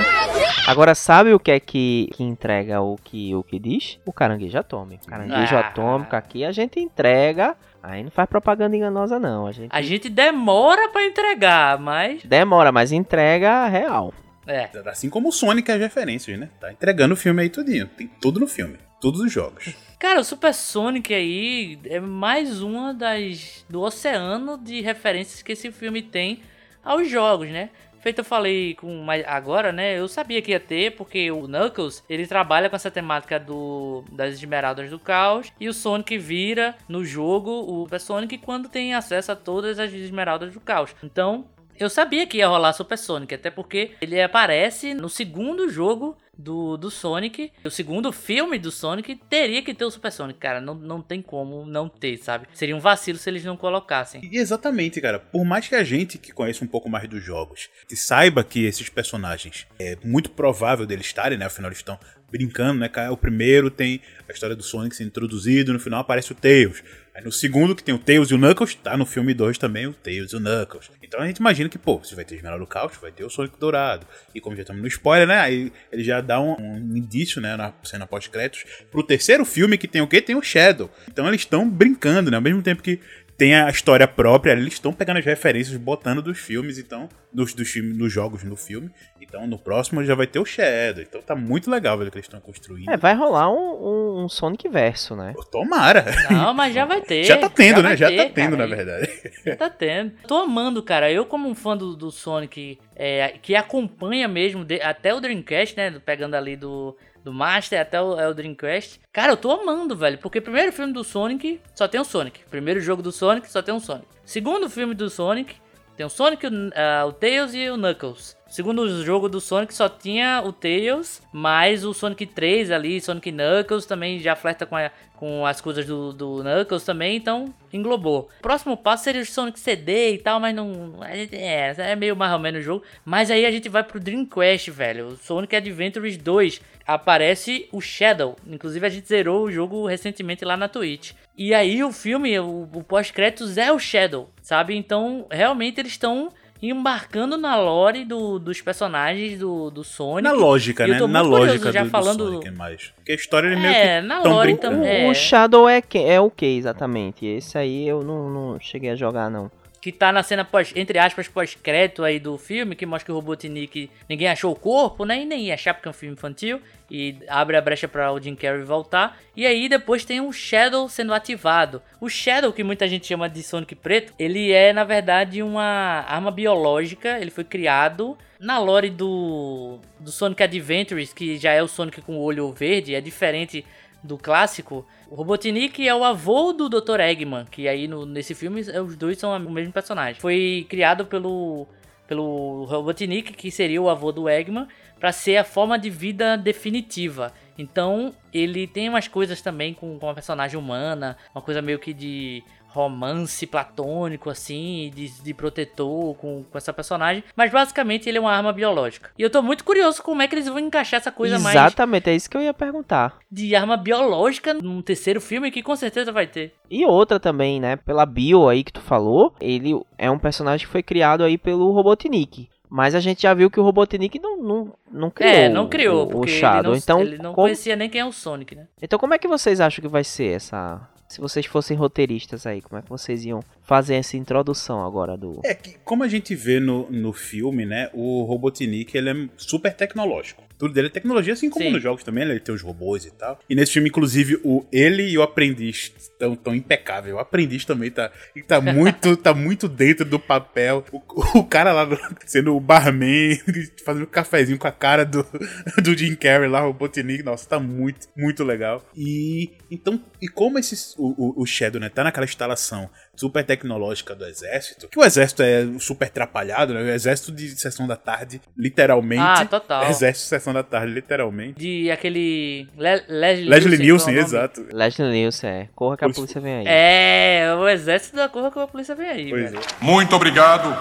Agora, sabe o que é que, que entrega o que, o que diz? O caranguejo atômico. Caranguejo Ah. atômico aqui a gente entrega. Aí não faz propaganda enganosa, não. A gente A gente demora pra entregar, mas. demora, mas entrega real. É. Assim como o Sonic as referências, né? Tá entregando o filme aí tudinho. Tem tudo no filme. Todos os jogos. Cara, o Super Sonic aí é mais uma das. do oceano de referências que esse filme tem aos jogos, né? Feito eu falei com agora, né? Eu sabia que ia ter, porque o Knuckles, ele trabalha com essa temática do das Esmeraldas do Caos e o Sonic vira no jogo o Super Sonic quando tem acesso a todas as Esmeraldas do Caos. Então, Eu sabia que ia rolar Super Sonic, até porque ele aparece no segundo jogo do, do Sonic. O segundo filme do Sonic teria que ter o Super Sonic, cara. Não, não tem como não ter, sabe? Seria um vacilo se eles não colocassem. E exatamente, cara. Por mais que a gente que conhece um pouco mais dos jogos, que saiba que esses personagens é muito provável deles estarem, né? Afinal, eles estão brincando, né? O primeiro tem a história do Sonic sendo introduzido, no final aparece o Tails. Aí no segundo, que tem o Tails e o Knuckles, tá no filme 2 também o Tails e o Knuckles. Então a gente imagina que, pô, se vai ter Esmeralda do Caos, vai ter o Sonic Dourado. E como já estamos no spoiler, né? Aí ele já dá um, um indício, né, na cena pós-créditos, pro terceiro filme que tem o quê? Tem o Shadow. Então eles estão brincando, né? Ao mesmo tempo que tem a história própria, eles estão pegando as referências, botando dos filmes, então, dos, dos, filmes, dos jogos no filme. Então, no próximo já vai ter o Shadow. Então tá muito legal ver o que eles estão construindo. É, vai rolar um, um, um, Sonic verso, né? Tomara! Não, mas já vai ter. já tá tendo, já né? Já ter, tá tendo, cara. na verdade. Já tá tendo. Tô amando, cara. Eu, como um fã do, do Sonic, é, que acompanha mesmo, de, até o Dreamcast, né? Pegando ali do, do Master até o, o Dreamcast. Cara, eu tô amando, velho. Porque primeiro filme do Sonic só tem o Sonic. Primeiro jogo do Sonic só tem o Sonic. Segundo filme do Sonic tem o Sonic, o, uh, o Tails e o Knuckles. Segundo jogo do Sonic só tinha o Tails, mas o Sonic 3 ali, Sonic Knuckles também já flerta com, a, com as coisas do, do Knuckles também, então englobou. Próximo passo seria o Sonic CD e tal, mas não. É, é meio mais ou menos o jogo. Mas aí a gente vai pro Dreamcast, velho. O Sonic Adventures 2 aparece o Shadow. Inclusive a gente zerou o jogo recentemente lá na Twitch. E aí o filme, o, o pós-créditos é o Shadow, sabe? Então realmente eles estão embarcando na lore do, dos personagens do, do Sonic. Na lógica, né? Na lógica já do, falando- do Sonic mais. Porque a história ele meio É, que na tão lore também. É. O Shadow é, que, é o que exatamente? Esse aí eu não, não cheguei a jogar, não. Que tá na cena pós, entre aspas, pós-crédito aí do filme, que mostra que o Robotnik ninguém achou o corpo, né? E nem ia achar porque é um filme infantil. E abre a brecha para o Jim Carrey voltar. E aí depois tem um Shadow sendo ativado. O Shadow, que muita gente chama de Sonic Preto, ele é na verdade uma arma biológica. Ele foi criado na lore do, do Sonic Adventures, que já é o Sonic com o olho verde, é diferente do clássico. O Robotnik é o avô do Dr. Eggman, que aí no, nesse filme é, os dois são o mesmo personagem. Foi criado pelo, pelo Robotnik, que seria o avô do Eggman, para ser a forma de vida definitiva. Então ele tem umas coisas também com, com a personagem humana, uma coisa meio que de romance platônico, assim, de, de protetor com, com essa personagem. Mas basicamente ele é uma arma biológica. E eu tô muito curioso como é que eles vão encaixar essa coisa mais Exatamente, é isso que eu ia perguntar. de arma biológica num terceiro filme que com certeza vai ter. E outra também, né? Pela bio aí que tu falou, ele é um personagem que foi criado aí pelo Robotnik. Mas a gente já viu que o Robotnik não, não, não criou é, não criou, o, o porque Shadow. ele não, então, ele não como, conhecia nem quem é o Sonic, né? então como é que vocês acham que vai ser essa... Se vocês fossem roteiristas aí, como é que vocês iam fazer essa introdução agora do... É que, como a gente vê no, no filme, né, o Robotnik, ele é super tecnológico. Tudo dele é tecnologia, assim como Sim. nos jogos também, né, ele tem os robôs e tal. E nesse filme, inclusive, o ele e o aprendiz estão tão impecável. O aprendiz também tá, tá muito tá muito dentro do papel. O, o cara lá sendo o barman, fazendo um cafezinho com a cara do, do Jim Carrey lá, o Robotnik, nossa, tá muito, muito legal. E então, e como esse, o, o, o Shadow, né, tá naquela instalação super tecnológica do exército, que o exército é super atrapalhado, né? O exército de sessão da tarde, literalmente. Ah, total. Exército de sessão da tarde, literalmente. De aquele Le Leslie, Leslie Nielsen, Nielsen, é o nome? exato. Leslie Nielsen, é. Corra que a polícia vem aí. É, o exército da corra que a polícia vem aí, Pois velho. é. Muito obrigado.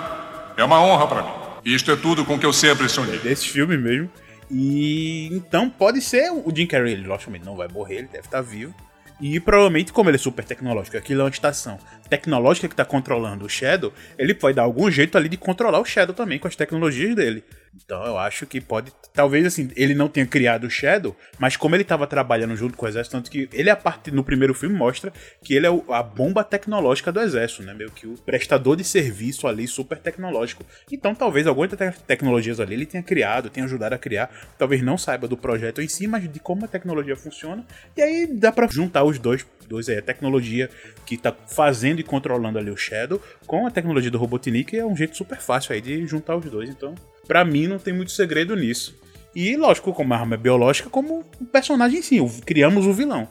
É uma honra para mim. Isto é tudo com que eu sempre sonhei. Desse filme mesmo. E então pode ser o Jim Carrey, ele logicamente não vai morrer, ele deve estar vivo. E provavelmente, como ele é super tecnológico, aquilo é uma estação tecnológica que está controlando o Shadow, ele vai dar algum jeito ali de controlar o Shadow também com as tecnologias dele. Então eu acho que pode. Talvez assim, ele não tenha criado o Shadow, mas como ele estava trabalhando junto com o exército, tanto que ele, a parte no primeiro filme, mostra que ele é a bomba tecnológica do exército, né? Meio que o prestador de serviço ali super tecnológico. Então talvez algumas te- tecnologias ali ele tenha criado, tenha ajudado a criar. Talvez não saiba do projeto em si, mas de como a tecnologia funciona. E aí dá pra juntar os dois, dois aí, a tecnologia que tá fazendo e controlando ali o Shadow com a tecnologia do Robotnik é um jeito super fácil aí de juntar os dois. Então, pra mim não tem muito segredo nisso. E lógico, como arma biológica, como o personagem em si, criamos o vilão.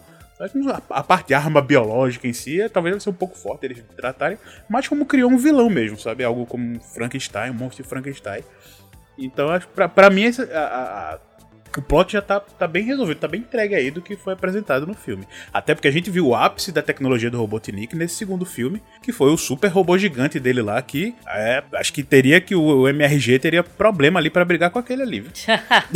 A parte de arma biológica em si, é, talvez deve ser um pouco forte eles tratarem, mas como criou um vilão mesmo, sabe? Algo como Frankenstein, um monstro de Frankenstein. Então, acho pra, mim, a, a, o plot já tá, tá bem resolvido, tá bem entregue aí do que foi apresentado no filme. Até porque a gente viu o ápice da tecnologia do Robotnik nesse segundo filme, que foi o super robô gigante dele lá, que é, acho que teria que o, MRG teria problema ali para brigar com aquele ali.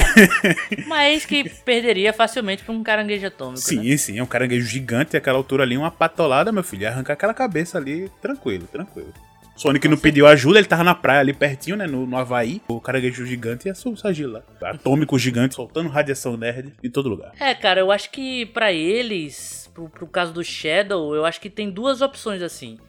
Mas que perderia facilmente pra um caranguejo atômico. Sim, né? sim, é um caranguejo gigante, aquela altura ali, uma patolada, meu filho, ia arrancar aquela cabeça ali, tranquilo, tranquilo. Sonic não pediu ajuda, ele tava na praia ali pertinho, né? No, no Havaí. O caranguejo gigante ia surgir lá. Atômico gigante, soltando radiação nerd em todo lugar. É, cara, eu acho que para eles, pro, pro caso do Shadow, eu acho que tem duas opções assim.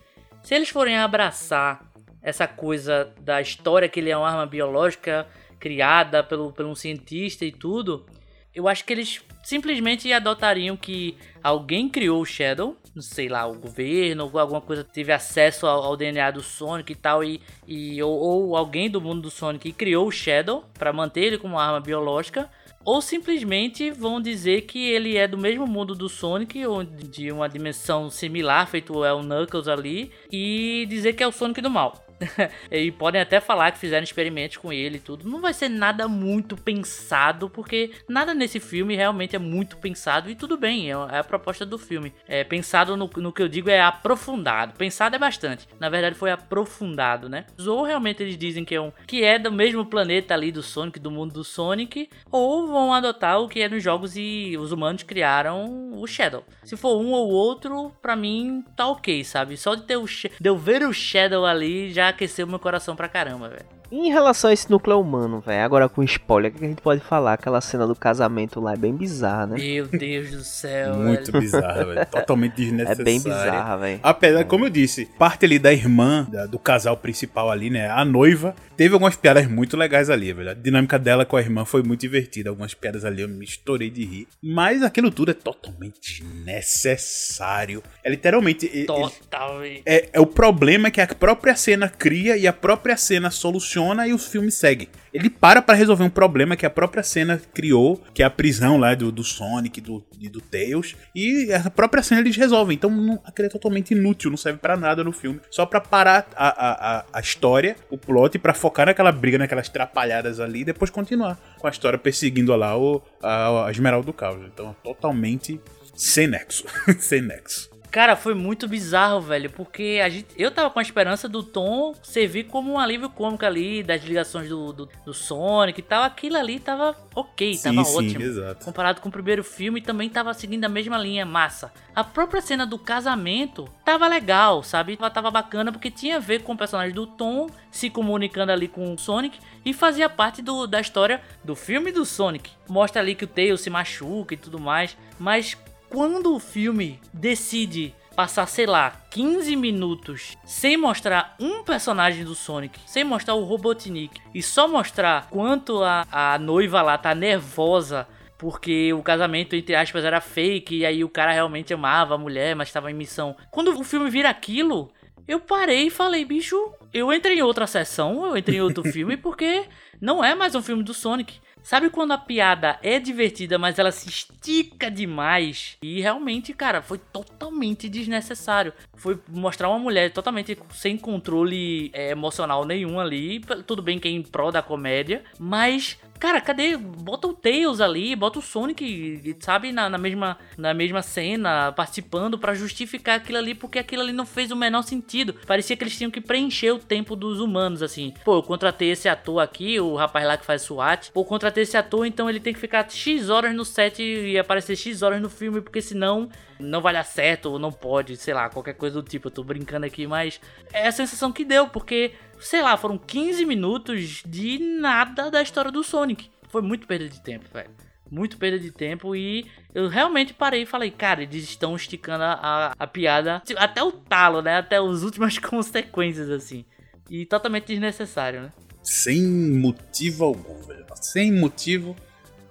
Se eles forem abraçar essa coisa da história que ele é uma arma biológica criada pelo, por um cientista e tudo, eu acho que eles simplesmente adotariam que alguém criou o Shadow, sei lá, o governo, ou alguma coisa teve acesso ao, ao DNA do Sonic e tal, e, e ou, ou, alguém do mundo do Sonic criou o Shadow para manter ele como arma biológica, ou simplesmente vão dizer que ele é do mesmo mundo do Sonic, ou de uma dimensão similar, feito o Knuckles ali, e dizer que é o Sonic do mal. e podem até falar que fizeram experimentos com ele e tudo. Não vai ser nada muito pensado, porque nada nesse filme realmente é muito pensado e tudo bem, é, é a proposta do filme. É pensado no, no que eu digo é aprofundado. Pensado é bastante. Na verdade foi aprofundado, né? Ou realmente eles dizem que é um que é do mesmo planeta ali do Sonic, do mundo do Sonic, ou vão adotar o que é nos jogos e os humanos criaram o Shadow. Se for um ou outro, para mim tá ok, sabe? Só de ter o de eu ver o Shadow ali já aqueceu meu coração pra caramba, velho. Em relação a esse núcleo humano, velho, agora com spoiler, o que a gente pode falar? Aquela cena do casamento lá é bem bizarra, né? Meu Deus do céu, Muito velho. bizarra, velho. Totalmente desnecessária. É bem bizarra, velho. Apesar, como eu disse, parte ali da irmã, da- do casal principal ali, né? A noiva, teve algumas piadas muito legais ali, velho. A dinâmica dela com a irmã foi muito divertida. Algumas piadas ali eu me estourei de rir. Mas aquilo tudo é totalmente necessário. É literalmente. ele- Total, velho. é, é o problema que a própria cena cria e a própria cena soluciona e o filme segue. Ele para pra resolver um problema que a própria cena criou, que é a prisão lá do, do Sonic do, e do Tails, e a própria cena eles resolvem. Então não, aquilo é totalmente inútil, não serve pra nada no filme. Só pra parar a, a, a, história, o plot, pra focar naquela briga, naquelas trapalhadas ali e depois continuar com a história perseguindo lá o, a, a Esmeralda do Caos. Então totalmente sem nexo. sem nexo. Cara, foi muito bizarro, velho, porque a gente, eu tava com a esperança do Tom servir como um alívio cômico ali, das ligações do, do, do Sonic e tal. Aquilo ali tava ok, Sim, tava sim, ótimo. exato. Comparado com o primeiro filme, também tava seguindo a mesma linha, massa. A própria cena do casamento tava legal, sabe? Tava, tava bacana porque tinha a ver com o personagem do Tom se comunicando ali com o Sonic e fazia parte do, da história do filme do Sonic. Mostra ali que o Tails se machuca e tudo mais, mas quando o filme decide passar, sei lá, 15 minutos sem mostrar um personagem do Sonic, sem mostrar o Robotnik e só mostrar quanto a, a noiva lá tá nervosa porque o casamento, entre aspas, era fake e aí o cara realmente amava a mulher, mas estava em missão. Quando o filme vira aquilo, eu parei e falei, bicho, eu entrei em outra sessão, eu entrei em outro filme porque não é mais um filme do Sonic. Sabe quando a piada é divertida, mas ela se estica demais? E realmente, cara, foi totalmente desnecessário. Foi mostrar uma mulher totalmente sem controle é, emocional nenhum ali. Tudo bem que é em prol da comédia, mas Cara, cadê? Bota o Tails ali, bota o Sonic, sabe, na, na mesma, na mesma cena, participando pra justificar aquilo ali, porque aquilo ali não fez o menor sentido. Parecia que eles tinham que preencher o tempo dos humanos, assim. Pô, eu contratei esse ator aqui, o rapaz lá que faz SWAT. Pô, eu contratei esse ator, então ele tem que ficar X horas no set e aparecer X horas no filme, porque senão não vai dar certo ou não pode, sei lá, qualquer coisa do tipo. Eu tô brincando aqui, mas é a sensação que deu, porque, sei lá, foram 15 minutos de nada da história do Sonic. Foi muito perda de tempo, velho. Muito perda de tempo e eu realmente parei e falei, cara, eles estão esticando a, a, a piada até o talo, né? Até as últimas consequências, assim. E totalmente desnecessário, né? Sem motivo algum, velho. Sem motivo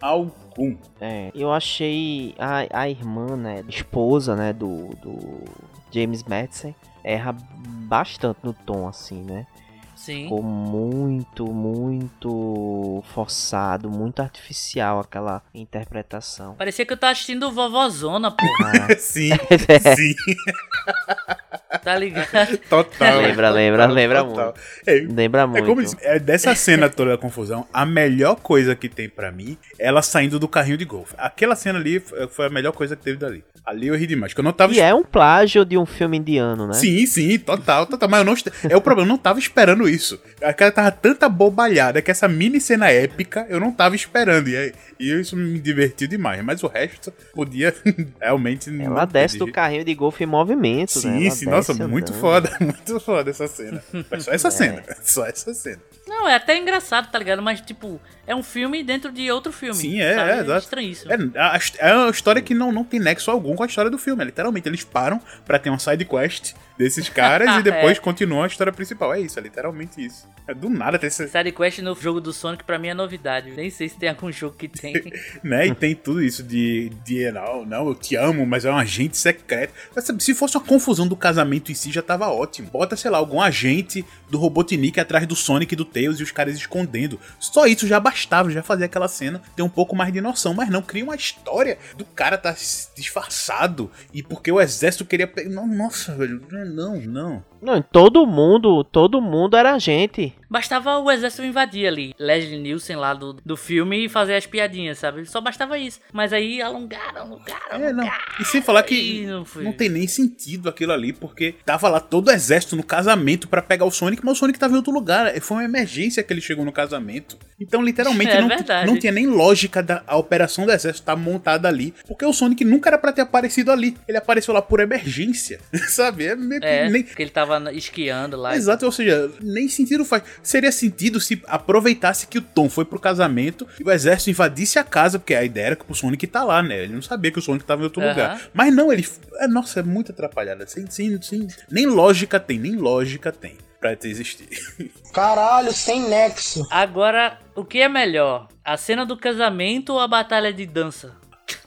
algum. É, eu achei a, a irmã, né, esposa, né, do, do James Madison, erra bastante no tom, assim, né? Sim. Ficou muito, muito forçado, muito artificial aquela interpretação. Parecia que eu tava assistindo Vovozona, pô. Ah, Sim, É. sim. Tá ligado? Total. Lembra, total, lembra, lembra total. É, Lembra É muito. como é dessa cena toda da confusão, a melhor coisa que tem pra mim é ela saindo do carrinho de golfe. Aquela cena ali foi foi a melhor coisa que teve dali. Ali eu ri demais, porque eu não tava E é um plágio de um filme indiano, né? Sim, sim, total, total. Mas eu não. É o problema, eu não tava esperando isso. Aquela tava tanta bobalhada que essa mini cena épica eu não tava esperando. E, aí- e isso me divertiu demais. Mas o resto podia realmente. Ela não desce do carrinho de golfe em movimento, né? Sim, sim, nossa, muito foda, muito foda essa cena. Mas só essa É. cena, só essa cena. Não, é até engraçado, tá ligado? Mas, tipo, é um filme dentro de outro filme. Sim, é, sabe? é, exato. estranhíssimo. É, a, é uma história que não, não tem nexo algum com a história do filme. É, literalmente, eles param pra ter uma side quest desses caras e depois É. continuam a história principal. É isso, é literalmente isso. É do nada ter esse, Side Quest no jogo do Sonic pra mim é novidade. Nem sei se tem algum jogo que tem. né? E tem tudo isso de, de não, não, eu te amo, mas é um agente secreto. Mas, sabe, se fosse uma confusão do casamento em si, já tava ótimo. Bota, sei lá, algum agente do Robotnik atrás do Sonic e do E os caras escondendo. Só isso já bastava, já fazia aquela cena ter um pouco mais de noção. Mas não, cria uma história do cara tá disfarçado e porque o exército queria nossa, velho, não, não. Não, todo mundo, todo mundo era gente. Bastava o exército invadir ali. Leslie Nielsen lá do, do filme e fazer as piadinhas, sabe? Só bastava isso. Mas aí alongaram, alongaram, É, não. E sem falar que não não, tem nem sentido aquilo ali, porque tava lá todo o exército no casamento pra pegar o Sonic, mas o Sonic tava em outro lugar. Foi uma emergência que ele chegou no casamento. Então, literalmente, É não, verdade. não tinha nem lógica da a operação do exército estar montada ali, porque o Sonic nunca era pra ter aparecido ali. Ele apareceu lá por emergência, sabe? É meio que É, nem, porque ele tava esquiando lá. Exato, ou seja, nem sentido faz. Seria sentido se aproveitasse que o Tom foi pro casamento e o exército invadisse a casa, porque a ideia era que o Sonic tá lá, né? Ele não sabia que o Sonic tava em outro Aham. lugar. Mas não, ele. É, nossa, é muito atrapalhada. Sem, sem, sem, nem lógica tem, nem lógica tem pra ter existir. Caralho, sem nexo. Agora, o que é melhor? A cena do casamento ou a batalha de dança?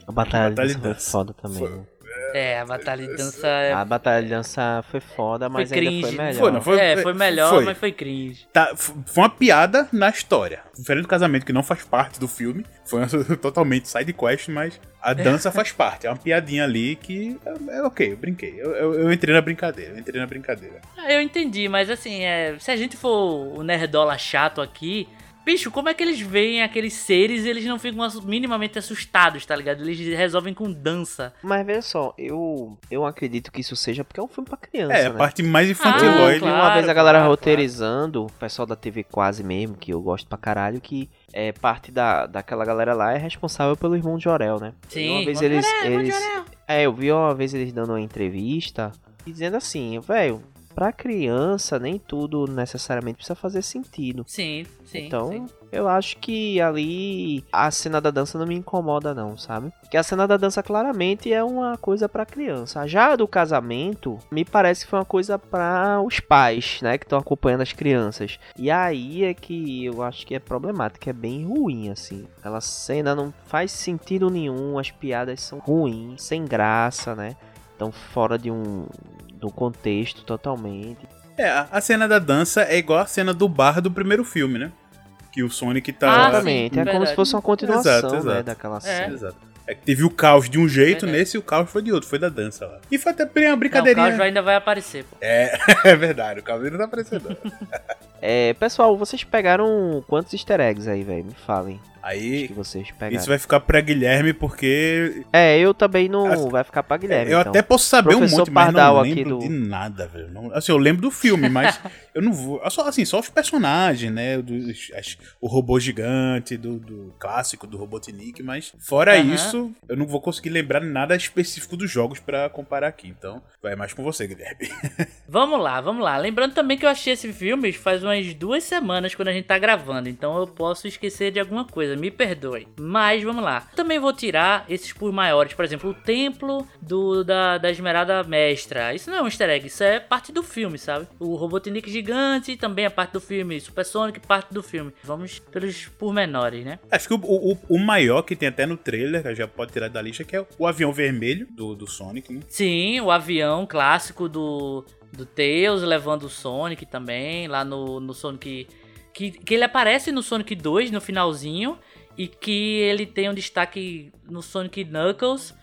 A batalha, batalha de de dança dança. foda também. Foi. Né? É, a batalha de dança é, A batalha de dança foi foda, mas foi ainda cringe. foi melhor. Foi, não, foi- é, foi melhor, foi. mas foi cringe. Tá, foi uma piada na história. Diferente do casamento, que não faz parte do filme. Foi uma, totalmente side quest, mas a dança faz parte. É uma piadinha ali que. É, é ok, eu brinquei. Eu, eu, eu entrei na brincadeira. Eu entrei na brincadeira. Ah, Eu entendi, mas assim, é, se a gente for o nerdola chato aqui, bicho, como é que eles veem aqueles seres e eles não ficam minimamente assustados, tá ligado? Eles resolvem com dança. Mas veja só, eu, eu acredito que isso seja porque é um filme pra criança, É, a né? parte mais Ah, infantiloide. Eu vi uma claro, vez a galera claro, roteirizando, o pessoal da TV quase mesmo, que eu gosto pra caralho, que é parte da, daquela galera lá é responsável pelo irmão de Jorel, né? Sim, uma vez irmão de eles, Jorel, de eles. É, eu vi uma vez eles dando uma entrevista e dizendo assim, velho, pra criança nem tudo necessariamente precisa fazer sentido. Sim, sim. então, sim. eu acho que ali a cena da dança não me incomoda não, sabe? Porque a cena da dança claramente é uma coisa pra criança. Já a do casamento, me parece que foi uma coisa pra os pais, né, que estão acompanhando as crianças. E aí é que eu acho que é problemático, é bem ruim assim. Aquela cena não faz sentido nenhum, as piadas são ruins, sem graça, né? Estão fora de um do contexto totalmente. É, a cena da dança é igual a cena do bar do primeiro filme, né? Que o Sonic tá. Ah, Exatamente, sim, é como se fosse uma continuação, Exato, né, exato. daquela É. cena. Exato. É que teve o caos de um jeito Verdade. nesse e o caos foi de outro, foi da dança lá. E foi até uma Não, o brincadeirinha. Carlos ainda vai aparecer, pô. É, é verdade, o caos não tá aparecendo. É, pessoal, vocês pegaram quantos easter eggs aí, velho? Me falem. Aí, que vocês pegaram. isso vai ficar pra Guilherme porque É, eu também não. Assim, vai ficar pra Guilherme. eu então. até posso saber um Professor monte, mas Pardal não aqui lembro do- de nada, velho. Não- assim, eu lembro do filme, mas eu não vou. assim, só os personagens, né? Dos, as- o robô gigante, do, do clássico, do Robotnik, mas fora isso, eu não vou conseguir lembrar nada específico dos jogos pra comparar aqui. Então, vai mais com você, Guilherme. Vamos lá, vamos lá. Lembrando também que eu achei esse filme faz umas duas semanas quando a gente tá gravando, então eu posso esquecer de alguma coisa, me perdoe. Mas vamos lá. Também vou tirar esses por maiores, por exemplo, o templo do da, da Esmeralda Mestra. Isso não é um easter egg, isso é parte do filme, sabe? O Robotnik gigante também é parte do filme, Super Sonic parte do filme. Vamos pelos pormenores, né? Acho que o, o, o maior que tem até no trailer, que já pode tirar da lista, que é o avião vermelho do, do Sonic, né? Sim, o avião clássico do do Tails levando o Sonic também, lá no, no Sonic. Que, que ele aparece no Sonic 2 no finalzinho. E que ele tem um destaque no Sonic Knuckles.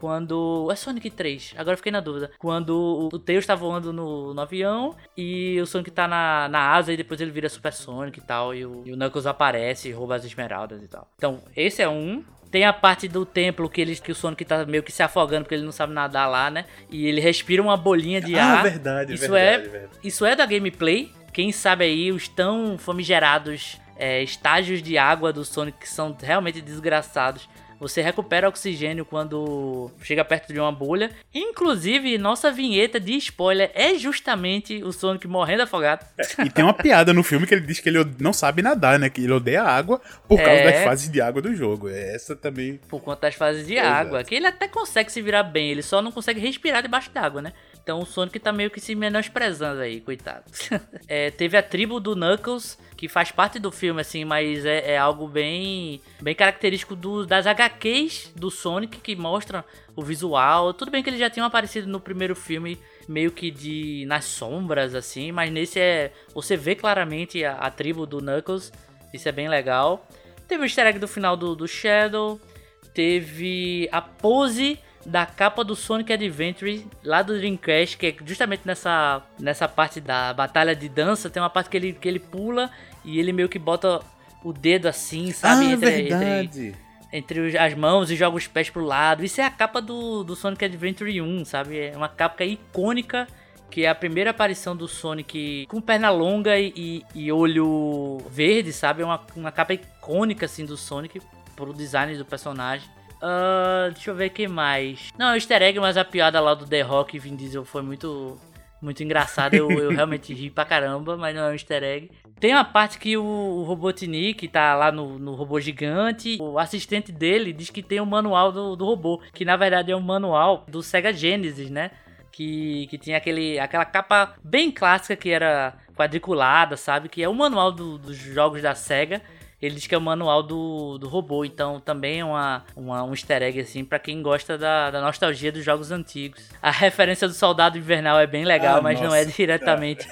Quando. É Sonic 3, agora fiquei na dúvida. Quando o Tails tá voando no, no avião e o Sonic tá na, na asa e depois ele vira Super Sonic e tal. E o, e o Knuckles aparece e rouba as esmeraldas e tal. Então, esse é um. Tem a parte do templo que, ele, que o Sonic tá meio que se afogando porque ele não sabe nadar lá, né? E ele respira uma bolinha de ah, ar. verdade, isso verdade, é, verdade. Isso é da gameplay. Quem sabe aí os tão famigerados é, estágios de água do Sonic que são realmente desgraçados. Você recupera oxigênio quando chega perto de uma bolha. Inclusive, nossa vinheta de spoiler é justamente o Sonic morrendo afogado. É, e tem uma piada no filme que ele diz que ele não sabe nadar, né? Que ele odeia água por causa É. das fases de água do jogo. É Essa também. Por conta das fases de água. Que ele até consegue se virar bem, ele só não consegue respirar debaixo d'água, né? Então o Sonic tá meio que se menosprezando aí, coitado. É, teve a tribo do Knuckles, que faz parte do filme, assim, mas é, é algo bem, bem característico do- das HQs do Sonic, que mostram o visual. Tudo bem que eles já tinham aparecido no primeiro filme, meio que de nas sombras, assim, mas nesse é. Você vê claramente a, a tribo do Knuckles. Isso é bem legal. Teve o easter egg do final do, do Shadow. Teve a pose da capa do Sonic Adventure lá do Dreamcast, que é justamente nessa, nessa parte da batalha de dança, tem uma parte que ele, que ele pula e ele meio que bota o dedo assim, sabe? ah, entre, verdade. entre, entre as mãos e joga os pés pro lado. Isso é a capa do, do Sonic Adventure 1, sabe? É uma capa icônica, que é a primeira aparição do Sonic com perna longa e, e- e olho verde, sabe? É uma, uma capa icônica, assim, do Sonic pro design do personagem. Ah, deixa eu ver que mais. Não, é um easter egg, mas a piada lá do The Rock e Vin Diesel foi muito, muito engraçada. Eu, eu realmente ri pra caramba, mas não é um easter egg. Tem uma parte que o, o Robotnik tá lá no, no robô gigante. O assistente dele diz que tem o manual do, do robô, que na verdade é um manual do Sega Genesis, né? Que, que tinha aquele, aquela capa bem clássica que era quadriculada, sabe? Que é o manual do- dos jogos da SEGA. Ele diz que é o manual do, do robô, então também é uma, uma- um easter egg, assim, pra quem gosta da, da nostalgia dos jogos antigos. A referência do Soldado Invernal é bem legal, Ah, mas não é nossa. diretamente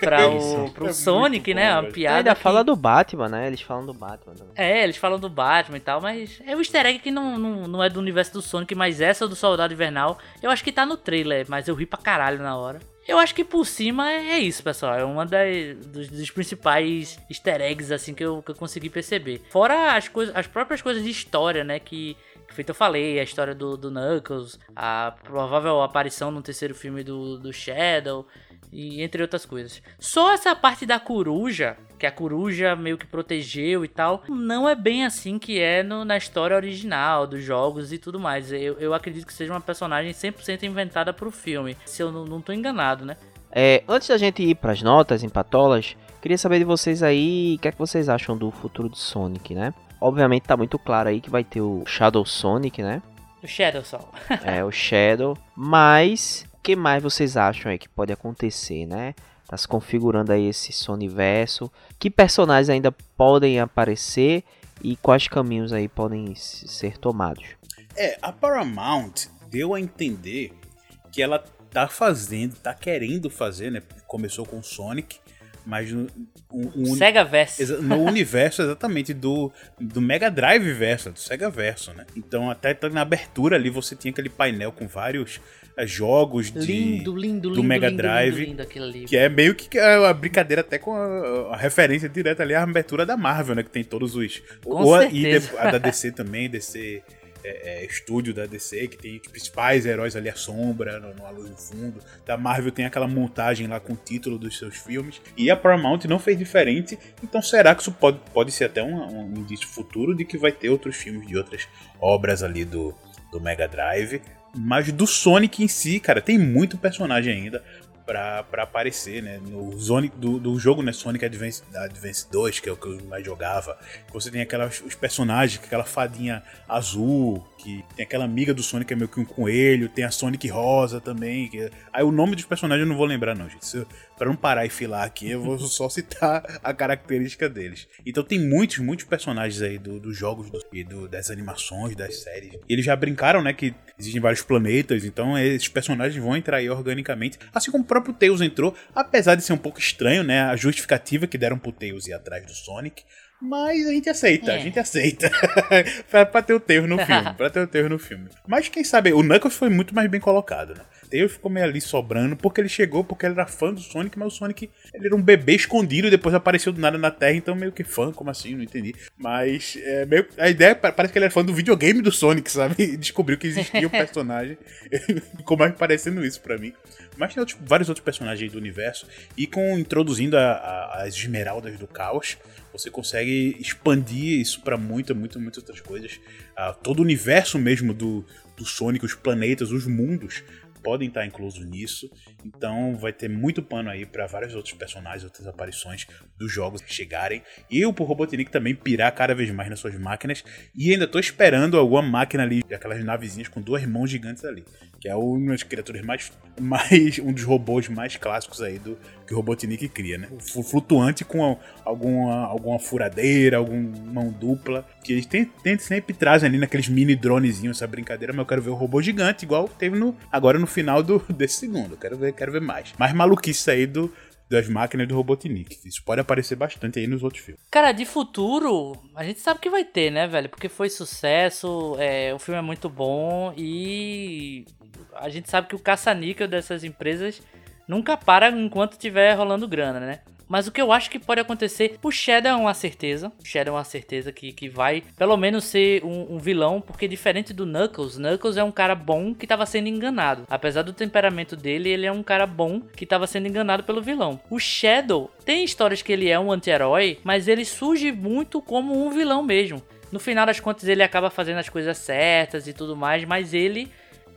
para o pro É Sonic, né? bom, Uma velho. piada. Ainda que- fala do Batman, né? Eles falam do Batman também. É, eles falam do Batman e tal, mas é um easter egg que não, não, não é do universo do Sonic, mas essa do Soldado Invernal, eu acho que tá no trailer, mas eu ri pra caralho na hora. Eu acho que por cima é é isso, pessoal. É uma das, dos, dos principais easter eggs, assim, que eu, que eu consegui perceber. Fora as, coisas, as próprias coisas de história, né, que, que feito eu falei, a história do, do Knuckles, a provável aparição no terceiro filme do, do Shadow, e entre outras coisas. Só essa parte da coruja, que a coruja meio que protegeu e tal, não é bem assim que é no- na história original dos jogos e tudo mais. Eu, eu acredito que seja uma personagem 100% inventada pro filme, se eu não, não tô enganado, né? É, antes da gente ir pras notas, em patolas, queria saber de vocês aí o que é que vocês acham do futuro de Sonic, né? Obviamente tá muito claro aí que vai ter o Shadow Sonic, né? O Shadow só. É, o Shadow. Mas, que mais vocês acham aí que pode acontecer, né? Tá se configurando aí esse Soniverso. Que personagens ainda podem aparecer e quais caminhos aí podem ser tomados? É, a Paramount deu a entender que ela tá fazendo, tá querendo fazer, né? Começou com Sonic, mas no, um- um- Sega Verse. Exa- no universo exatamente do, do Mega Drive Verso, do Sega Verso, né? Então até na abertura ali você tinha aquele painel com vários eh, jogos de Lindo, lindo, do lindo, Mega Drive, que é meio que a brincadeira até com a, a referência direta ali à abertura da Marvel, né? Que tem todos os. Com ou certeza. e de- a da DC também, DC. É, é, estúdio da DC, que tem os principais heróis ali à sombra, no- numa luz no fundo. Da Marvel tem aquela montagem lá com o título dos seus filmes. E a Paramount não fez diferente. Então será que isso pode, pode ser até um, um indício futuro de que vai ter outros filmes de outras obras ali do, do Mega Drive? Mas do Sonic em si, cara, tem muito personagem ainda pra aparecer, né? No Sonic, do, do jogo, né? Sonic Advance, Advance 2, que é o que eu mais jogava. Você tem aquelas, os personagens, aquela fadinha azul, que tem aquela amiga do Sonic que é meio que um coelho, tem a Sonic rosa também. Que... Aí o nome dos personagens eu não vou lembrar, não, gente. Eu, pra não parar e filar aqui, eu vou só citar a característica deles. Então tem muitos, muitos personagens aí do- dos jogos do- e do- das animações, das séries. E eles já brincaram, né, que existem vários planetas, então esses personagens vão entrar aí organicamente. Assim como o próprio Tails entrou, apesar de ser um pouco estranho, né? A justificativa que deram pro Tails ir atrás do Sonic. Mas a gente aceita, É. a gente aceita. pra, pra ter o Tails no filme, pra ter o Tails no filme. Mas quem sabe, o Knuckles foi muito mais bem colocado, né? Tails ficou meio ali sobrando, porque ele chegou, porque ele era fã do Sonic, mas o Sonic, ele era um bebê escondido e depois apareceu do nada na Terra, então meio que fã, como assim? Não entendi. Mas é, meio, a ideia pa- parece que ele era fã do videogame do Sonic, sabe? E descobriu que existia o personagem. Ficou mais parecendo isso pra mim. Mas tem outros- vários outros personagens do universo. E com introduzindo a- a- as esmeraldas do caos, você consegue expandir isso pra muita, muita, muitas outras coisas. Ah, todo o universo mesmo do, do Sonic, os planetas, os mundos podem estar inclusos nisso. Então vai ter muito pano aí pra vários outros personagens, outras aparições dos jogos chegarem. E o Robotnik também pirar cada vez mais nas suas máquinas. E ainda tô esperando alguma máquina ali, aquelas navezinhas com duas mãos gigantes ali. Que é uma das criaturas mais, mais. um dos robôs mais clássicos aí do que o Robotnik cria, né? Flutuante com alguma, alguma furadeira, alguma mão dupla. Que eles tem, tem- sempre trazem ali naqueles mini dronezinhos essa brincadeira, mas eu quero ver o robô gigante, igual teve no, agora no final do, desse segundo. Quero ver, quero ver mais. Mais maluquice aí do, das máquinas do Robotnik. Isso pode aparecer bastante aí nos outros filmes. Cara, de futuro, a gente sabe que vai ter, né, velho? Porque foi sucesso, é, o filme é muito bom e a gente sabe que o caça-níquel dessas empresas nunca para enquanto tiver rolando grana, né? Mas o que eu acho que pode acontecer, o Shadow é uma certeza. O Shadow é uma certeza que, que vai, pelo menos, ser um, um vilão, porque diferente do Knuckles, Knuckles é um cara bom que estava sendo enganado. Apesar do temperamento dele, ele é um cara bom que estava sendo enganado pelo vilão. O Shadow tem histórias que ele é um anti-herói, mas ele surge muito como um vilão mesmo. No final das contas, ele acaba fazendo as coisas certas e tudo mais, mas ele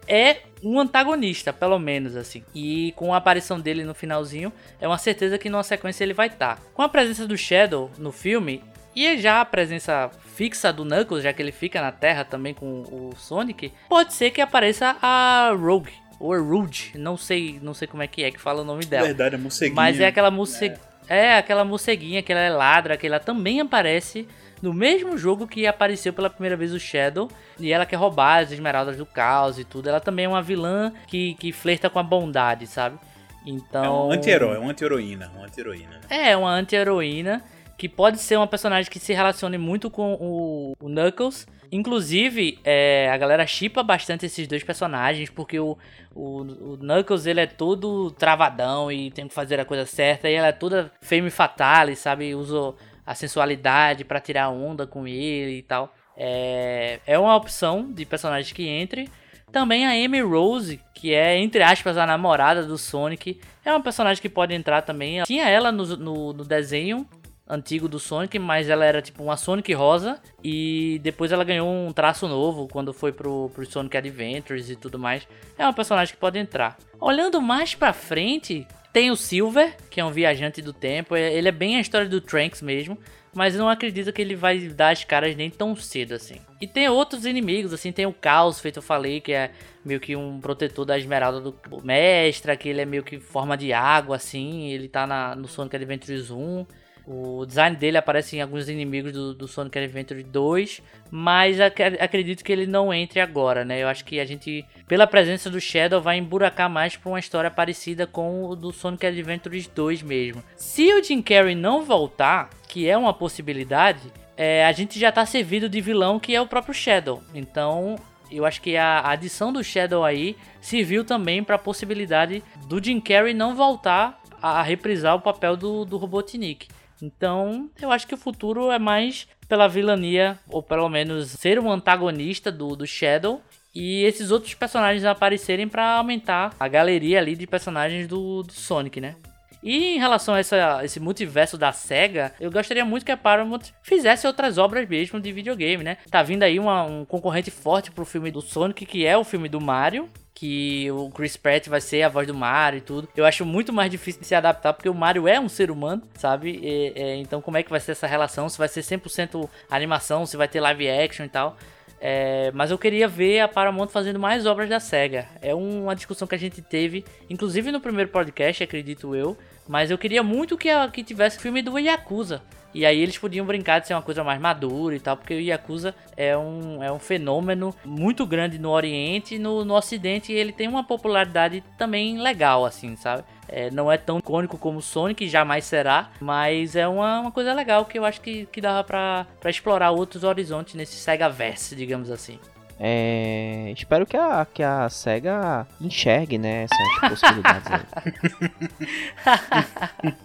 é um antagonista, pelo menos assim. E com a aparição dele no finalzinho, é uma certeza que numa sequência ele vai estar. Com a presença do Shadow no filme e já a presença fixa do Knuckles, já que ele fica na Terra também com o Sonic, pode ser que apareça a Rogue ou a Rude, não sei, não sei como é que é que fala o nome dela. Verdade, a morceguinha. Mas é aquela morce... é. aquela morceguinha que ela é ladra, que ela também aparece no mesmo jogo que apareceu pela primeira vez o Shadow. E ela quer roubar as esmeraldas do caos e tudo. Ela também é uma vilã que, que flerta com a bondade, sabe? Então. É um anti-herói, é uma anti-heroína. Uma anti-heroína. né? É, uma anti-heroína que pode ser uma personagem que se relacione muito com o, o Knuckles. Inclusive, é, a galera chipa bastante esses dois personagens, porque o, o, o Knuckles ele é todo travadão e tem que fazer a coisa certa, e ela é toda femme fatale, sabe? Usa a sensualidade pra tirar onda com ele e tal. É, é uma opção de personagem que entre. Também a Amy Rose, que é, entre aspas, a namorada do Sonic, é uma personagem que pode entrar também. Tinha ela no, no, no desenho antigo do Sonic, mas ela era tipo uma Sonic rosa e depois ela ganhou um traço novo quando foi pro, pro Sonic Adventures e tudo mais. É uma personagem que pode entrar. Olhando mais pra frente, tem o Silver, que é um viajante do tempo. É- Ele é bem a história do Trunks mesmo, mas não acredito que ele vai dar as caras nem tão cedo assim. E tem outros inimigos, assim, tem o Caos, feito eu falei, que é meio que um protetor da esmeralda do Mestra, que ele é meio que forma de água, assim, ele tá na, no Sonic Adventures 1. O design dele aparece em alguns inimigos do, do Sonic Adventure 2, mas ac- acredito que ele não entre agora, né? Eu acho que a gente, pela presença do Shadow, vai emburacar mais pra uma história parecida com o do Sonic Adventures 2 mesmo. Se o Jim Carrey não voltar, que é uma possibilidade, é, a gente já tá servido de vilão que é o próprio Shadow. Então, eu acho que a adição do Shadow aí serviu também para a possibilidade do Jim Carrey não voltar a reprisar o papel do, do Robotnik. Então, eu acho que o futuro é mais pela vilania, ou pelo menos ser um antagonista do, do Shadow, e esses outros personagens aparecerem para aumentar a galeria ali de personagens do, do Sonic, né? E em relação a essa, esse multiverso da SEGA, eu gostaria muito que a Paramount fizesse outras obras mesmo de videogame, né? Tá vindo aí uma- um concorrente forte pro filme do Sonic, que é o filme do Mario. Que o Chris Pratt vai ser a voz do Mario e tudo. Eu acho muito mais difícil de se adaptar, porque o Mario é um ser humano, sabe? E- é, então, como é que vai ser essa relação? Se vai ser 100% animação, se vai ter live action e tal. É, mas eu queria ver a Paramount fazendo mais obras da SEGA. É uma discussão que a gente teve, inclusive no primeiro podcast, acredito eu, Mas eu queria muito que, que tivesse filme do Yakuza. E aí eles podiam brincar de ser uma coisa mais madura e tal, porque o Yakuza é um, é um fenômeno muito grande no Oriente e no, no Ocidente, ele tem uma popularidade também legal, assim, sabe? É, não é tão icônico como o Sonic, jamais será, mas é uma, uma coisa legal que eu acho que, que dava pra explorar outros horizontes nesse Sega Verse, digamos assim. É, espero que a, que a SEGA enxergue, né, essas possibilidades aí.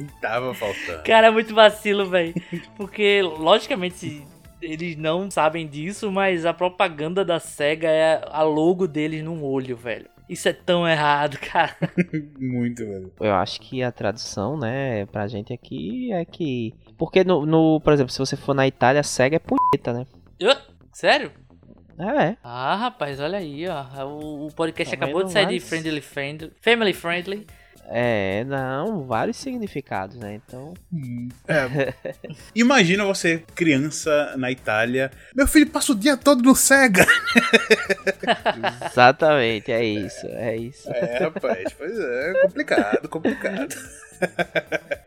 Tava faltando. Cara, é muito vacilo, velho. Porque, logicamente, eles não sabem disso, mas a propaganda da SEGA é a logo deles num olho, velho. Isso é tão errado, cara. Muito, velho. Eu acho que a tradução, né, pra gente aqui é que. Porque, no, no por exemplo, se você for na Itália, a SEGA é punheta, né? Sério? É. Ah, rapaz, olha aí, ó. O, o podcast Também acabou de sair mais... de friendly, friendly, family friendly. É, não, vários significados, né? Então. É. Imagina você, criança na Itália. Meu filho passa o dia todo no Sega. Exatamente, é isso, é isso. É, rapaz, pois é, complicado, complicado.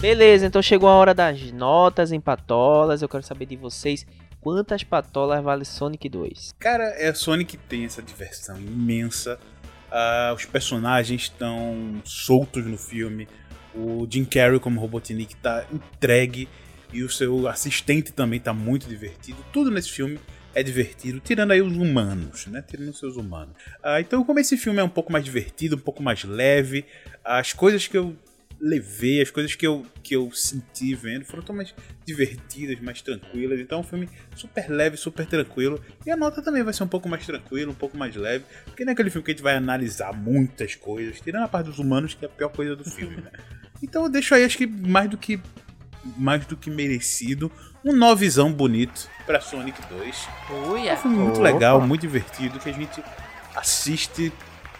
Beleza, então chegou a hora das notas em patolas. Eu quero saber de vocês quantas patolas vale Sonic 2. Cara, é Sonic tem essa diversão imensa. Uh, os personagens estão soltos no filme. O Jim Carrey como Robotnik tá entregue e o seu assistente também tá muito divertido. Tudo nesse filme é divertido, tirando aí os humanos, né? Tirando os seus humanos. Uh, então, como esse filme é um pouco mais divertido, um pouco mais leve, as coisas que eu levei, as coisas que eu, que eu senti vendo foram tão mais divertidas, mais tranquilas. Então é um filme super leve, super tranquilo. E a nota também vai ser um pouco mais tranquila, um pouco mais leve. Porque não é aquele filme que a gente vai analisar muitas coisas, tirando a parte dos humanos, que é a pior coisa do filme, né? Então eu deixo aí, acho que mais do que mais do que merecido, um novezão bonito para Sonic 2. Uia. É um filme muito legal, muito divertido, que a gente assiste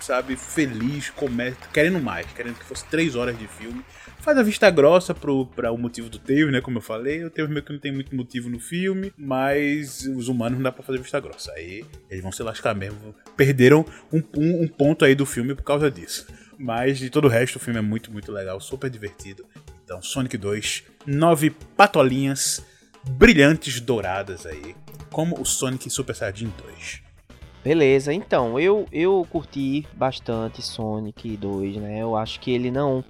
sabe, feliz, comece, querendo mais, querendo que fosse três horas de filme. Faz a vista grossa pro, pra o motivo do Tails, né? Como eu falei, o Tails meio que não tem muito motivo no filme, mas os humanos não dá pra fazer vista grossa. Aí eles vão se lascar mesmo. Perderam um, um, um ponto aí do filme por causa disso. Mas de todo o resto, o filme é muito, muito legal, super divertido. Então, Sonic 2, nove patolinhas brilhantes douradas aí, como o Sonic Super Saiyajin 2. Beleza, então, eu, eu curti bastante Sonic 2, né? Eu acho que ele não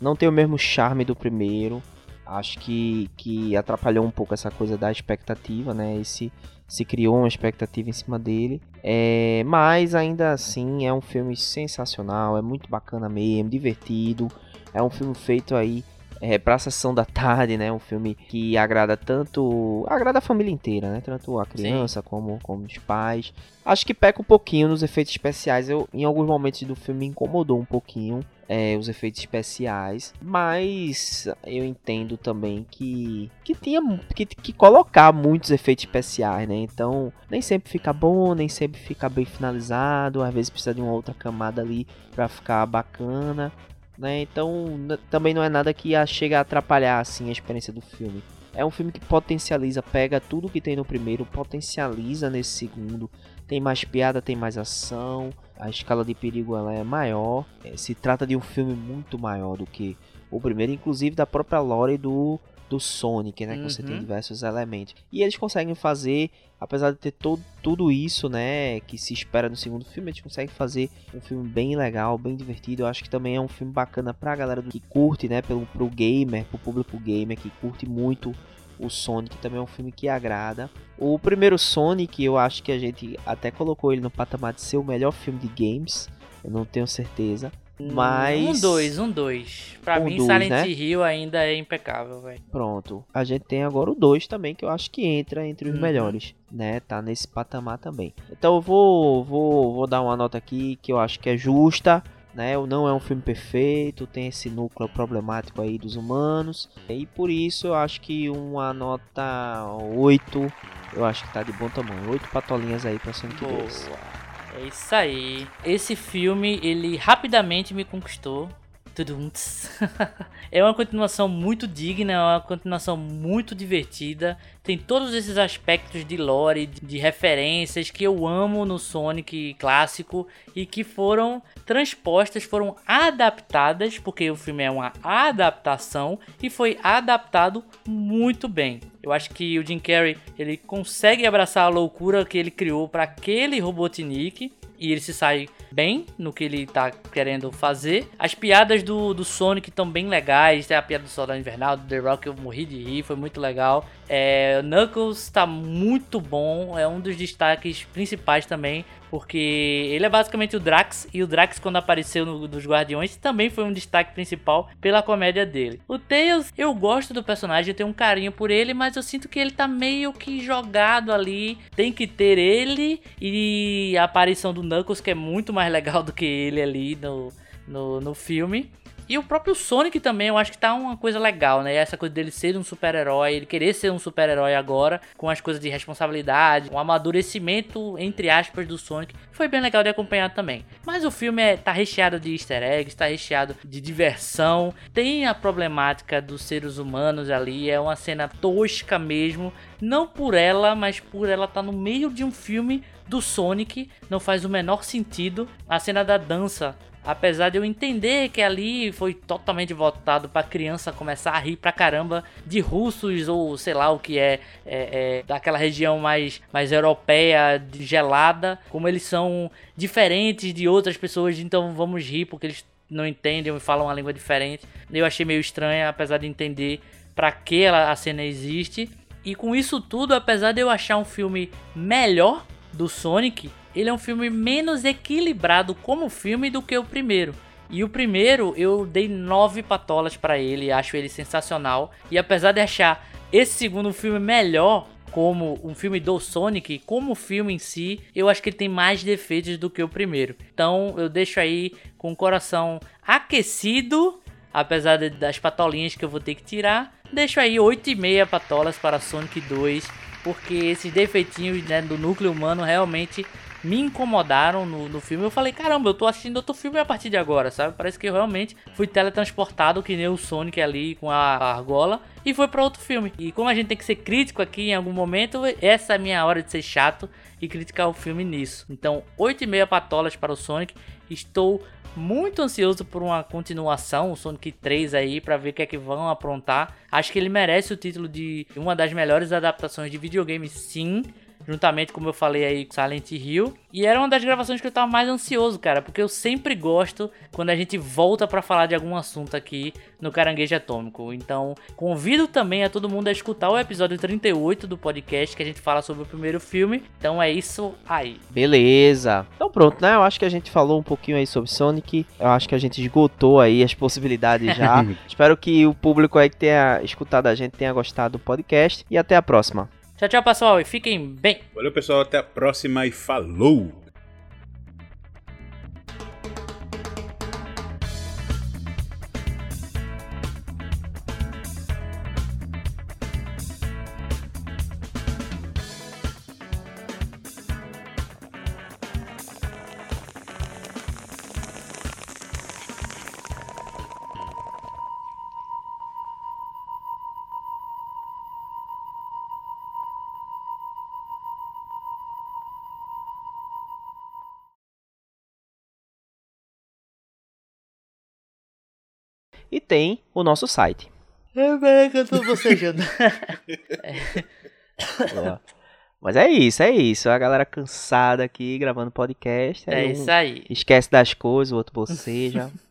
não tem o mesmo charme do primeiro. Acho que, que atrapalhou um pouco essa coisa da expectativa, né? Esse, se criou uma expectativa em cima dele. É, mas ainda assim é um filme sensacional, é muito bacana mesmo, divertido. É um filme feito aí é, pra sessão da tarde, né? Um filme que agrada tanto. agrada a família inteira, né? Tanto a criança como, como os pais. Acho que peca um pouquinho nos efeitos especiais. Eu, em alguns momentos do filme me incomodou um pouquinho. É, os efeitos especiais, mas eu entendo também que que tinha que, que colocar muitos efeitos especiais, né? Então nem sempre fica bom, nem sempre fica bem finalizado, às vezes precisa de uma outra camada ali para ficar bacana né? Então também não é nada que chega a atrapalhar assim a experiência do filme. É um filme que potencializa, pega tudo que tem no primeiro, potencializa nesse segundo. Tem mais piada, tem mais ação, a escala de perigo ela é maior. É, se trata de um filme muito maior do que o primeiro, inclusive da própria lore do do Sonic, né? Que você tem uhum. diversos elementos. E eles conseguem fazer, apesar de ter todo, tudo isso, né? Que se espera no segundo filme, eles conseguem fazer um filme bem legal, bem divertido. Eu acho que também é um filme bacana pra galera que curte, né? Pelo, pro gamer, pro público gamer, que curte muito o Sonic também é um filme que agrada. O primeiro Sonic, eu acho que a gente até colocou ele no patamar de ser o melhor filme de games. Eu não tenho certeza. Mas. Um dois, um dois. Pra um mim, dois, Silent né? Hill ainda é impecável, velho. Pronto. A gente tem agora o 2 também, que eu acho que entra entre os uhum. melhores, né? Tá nesse patamar também. Então eu vou, vou, vou dar uma nota aqui que eu acho que é justa. Né, não é um filme perfeito, tem esse núcleo problemático aí dos humanos. E por isso eu acho que uma nota 8, eu acho que tá de bom tamanho. 8 patolinhas aí pra Sonic Boa. 2. É isso aí. Esse filme, ele rapidamente me conquistou. É uma continuação muito digna, é uma continuação muito divertida. Tem todos esses aspectos de lore, de referências que eu amo no Sonic clássico e que foram transpostas, foram adaptadas, porque o filme é uma adaptação e foi adaptado muito bem. Eu acho que o Jim Carrey ele consegue abraçar a loucura que ele criou para aquele Robotnik e ele se sai bem no que ele tá querendo fazer. As piadas do, do Sonic estão bem legais. Tem a piada do Soldado Invernal, do The Rock, eu morri de rir, foi muito legal. É, Knuckles tá muito bom, é um dos destaques principais também, porque ele é basicamente o Drax, e o Drax, quando apareceu no, nos Guardiões, também foi um destaque principal pela comédia dele. O Tails, eu gosto do personagem, eu tenho um carinho por ele, mas eu sinto que ele tá meio que jogado ali. Tem que ter ele e a aparição do Knuckles, que é muito mais legal do que ele ali no, no, no filme. E o próprio Sonic também, eu acho que tá uma coisa legal, né? Essa coisa dele ser um super-herói, ele querer ser um super-herói agora, com as coisas de responsabilidade, um amadurecimento, entre aspas, do Sonic, foi bem legal de acompanhar também. Mas o filme é, tá recheado de easter eggs, tá recheado de diversão, tem a problemática dos seres humanos ali, é uma cena tosca mesmo, não por ela, mas por ela estar tá no meio de um filme do Sonic, não faz o menor sentido. A cena da dança Apesar de eu entender que ali foi totalmente voltado para criança começar a rir pra caramba de russos ou sei lá o que é, é, é, daquela região mais, mais europeia, gelada, como eles são diferentes de outras pessoas, então vamos rir porque eles não entendem e falam uma língua diferente. Eu achei meio estranha, apesar de entender para que a cena existe. E com isso tudo, apesar de eu achar um filme melhor do Sonic, ele é um filme menos equilibrado como filme do que o primeiro. E o primeiro eu dei nove patolas para ele, acho ele sensacional. E apesar de achar esse segundo filme melhor como um filme do Sonic, como o filme em si, eu acho que ele tem mais defeitos do que o primeiro. Então eu deixo aí com o coração aquecido, apesar das patolinhas que eu vou ter que tirar. Deixo aí 8,5 patolas para Sonic 2, porque esses defeitinhos né, do núcleo humano realmente me incomodaram no, no filme. Eu falei, caramba, eu tô assistindo outro filme a partir de agora, sabe? Parece que eu realmente fui teletransportado, que nem o Sonic ali com a argola, e foi para outro filme. E como a gente tem que ser crítico aqui em algum momento, essa é a minha hora de ser chato e criticar o filme nisso. Então, 8,5 patolas para o Sonic. Estou muito ansioso por uma continuação, o Sonic 3 aí, para ver o que é que vão aprontar. Acho que ele merece o título de uma das melhores adaptações de videogame, sim juntamente, como eu falei aí, Silent Hill. E era uma das gravações que eu tava mais ansioso, cara, porque eu sempre gosto quando a gente volta para falar de algum assunto aqui no Caranguejo Atômico. Então, convido também a todo mundo a escutar o episódio 38 do podcast que a gente fala sobre o primeiro filme. Então é isso aí. Beleza. Então pronto, né? Eu acho que a gente falou um pouquinho aí sobre Sonic. Eu acho que a gente esgotou aí as possibilidades já. Espero que o público aí que tenha escutado a gente tenha gostado do podcast e até a próxima. Tchau, tchau, pessoal, e fiquem bem. Valeu, pessoal, até a próxima e falou! Tem o nosso site. É, que eu tô bocejando. é. Mas é isso, é isso. A galera cansada aqui gravando podcast. É um isso aí. Esquece das coisas, o outro boceja.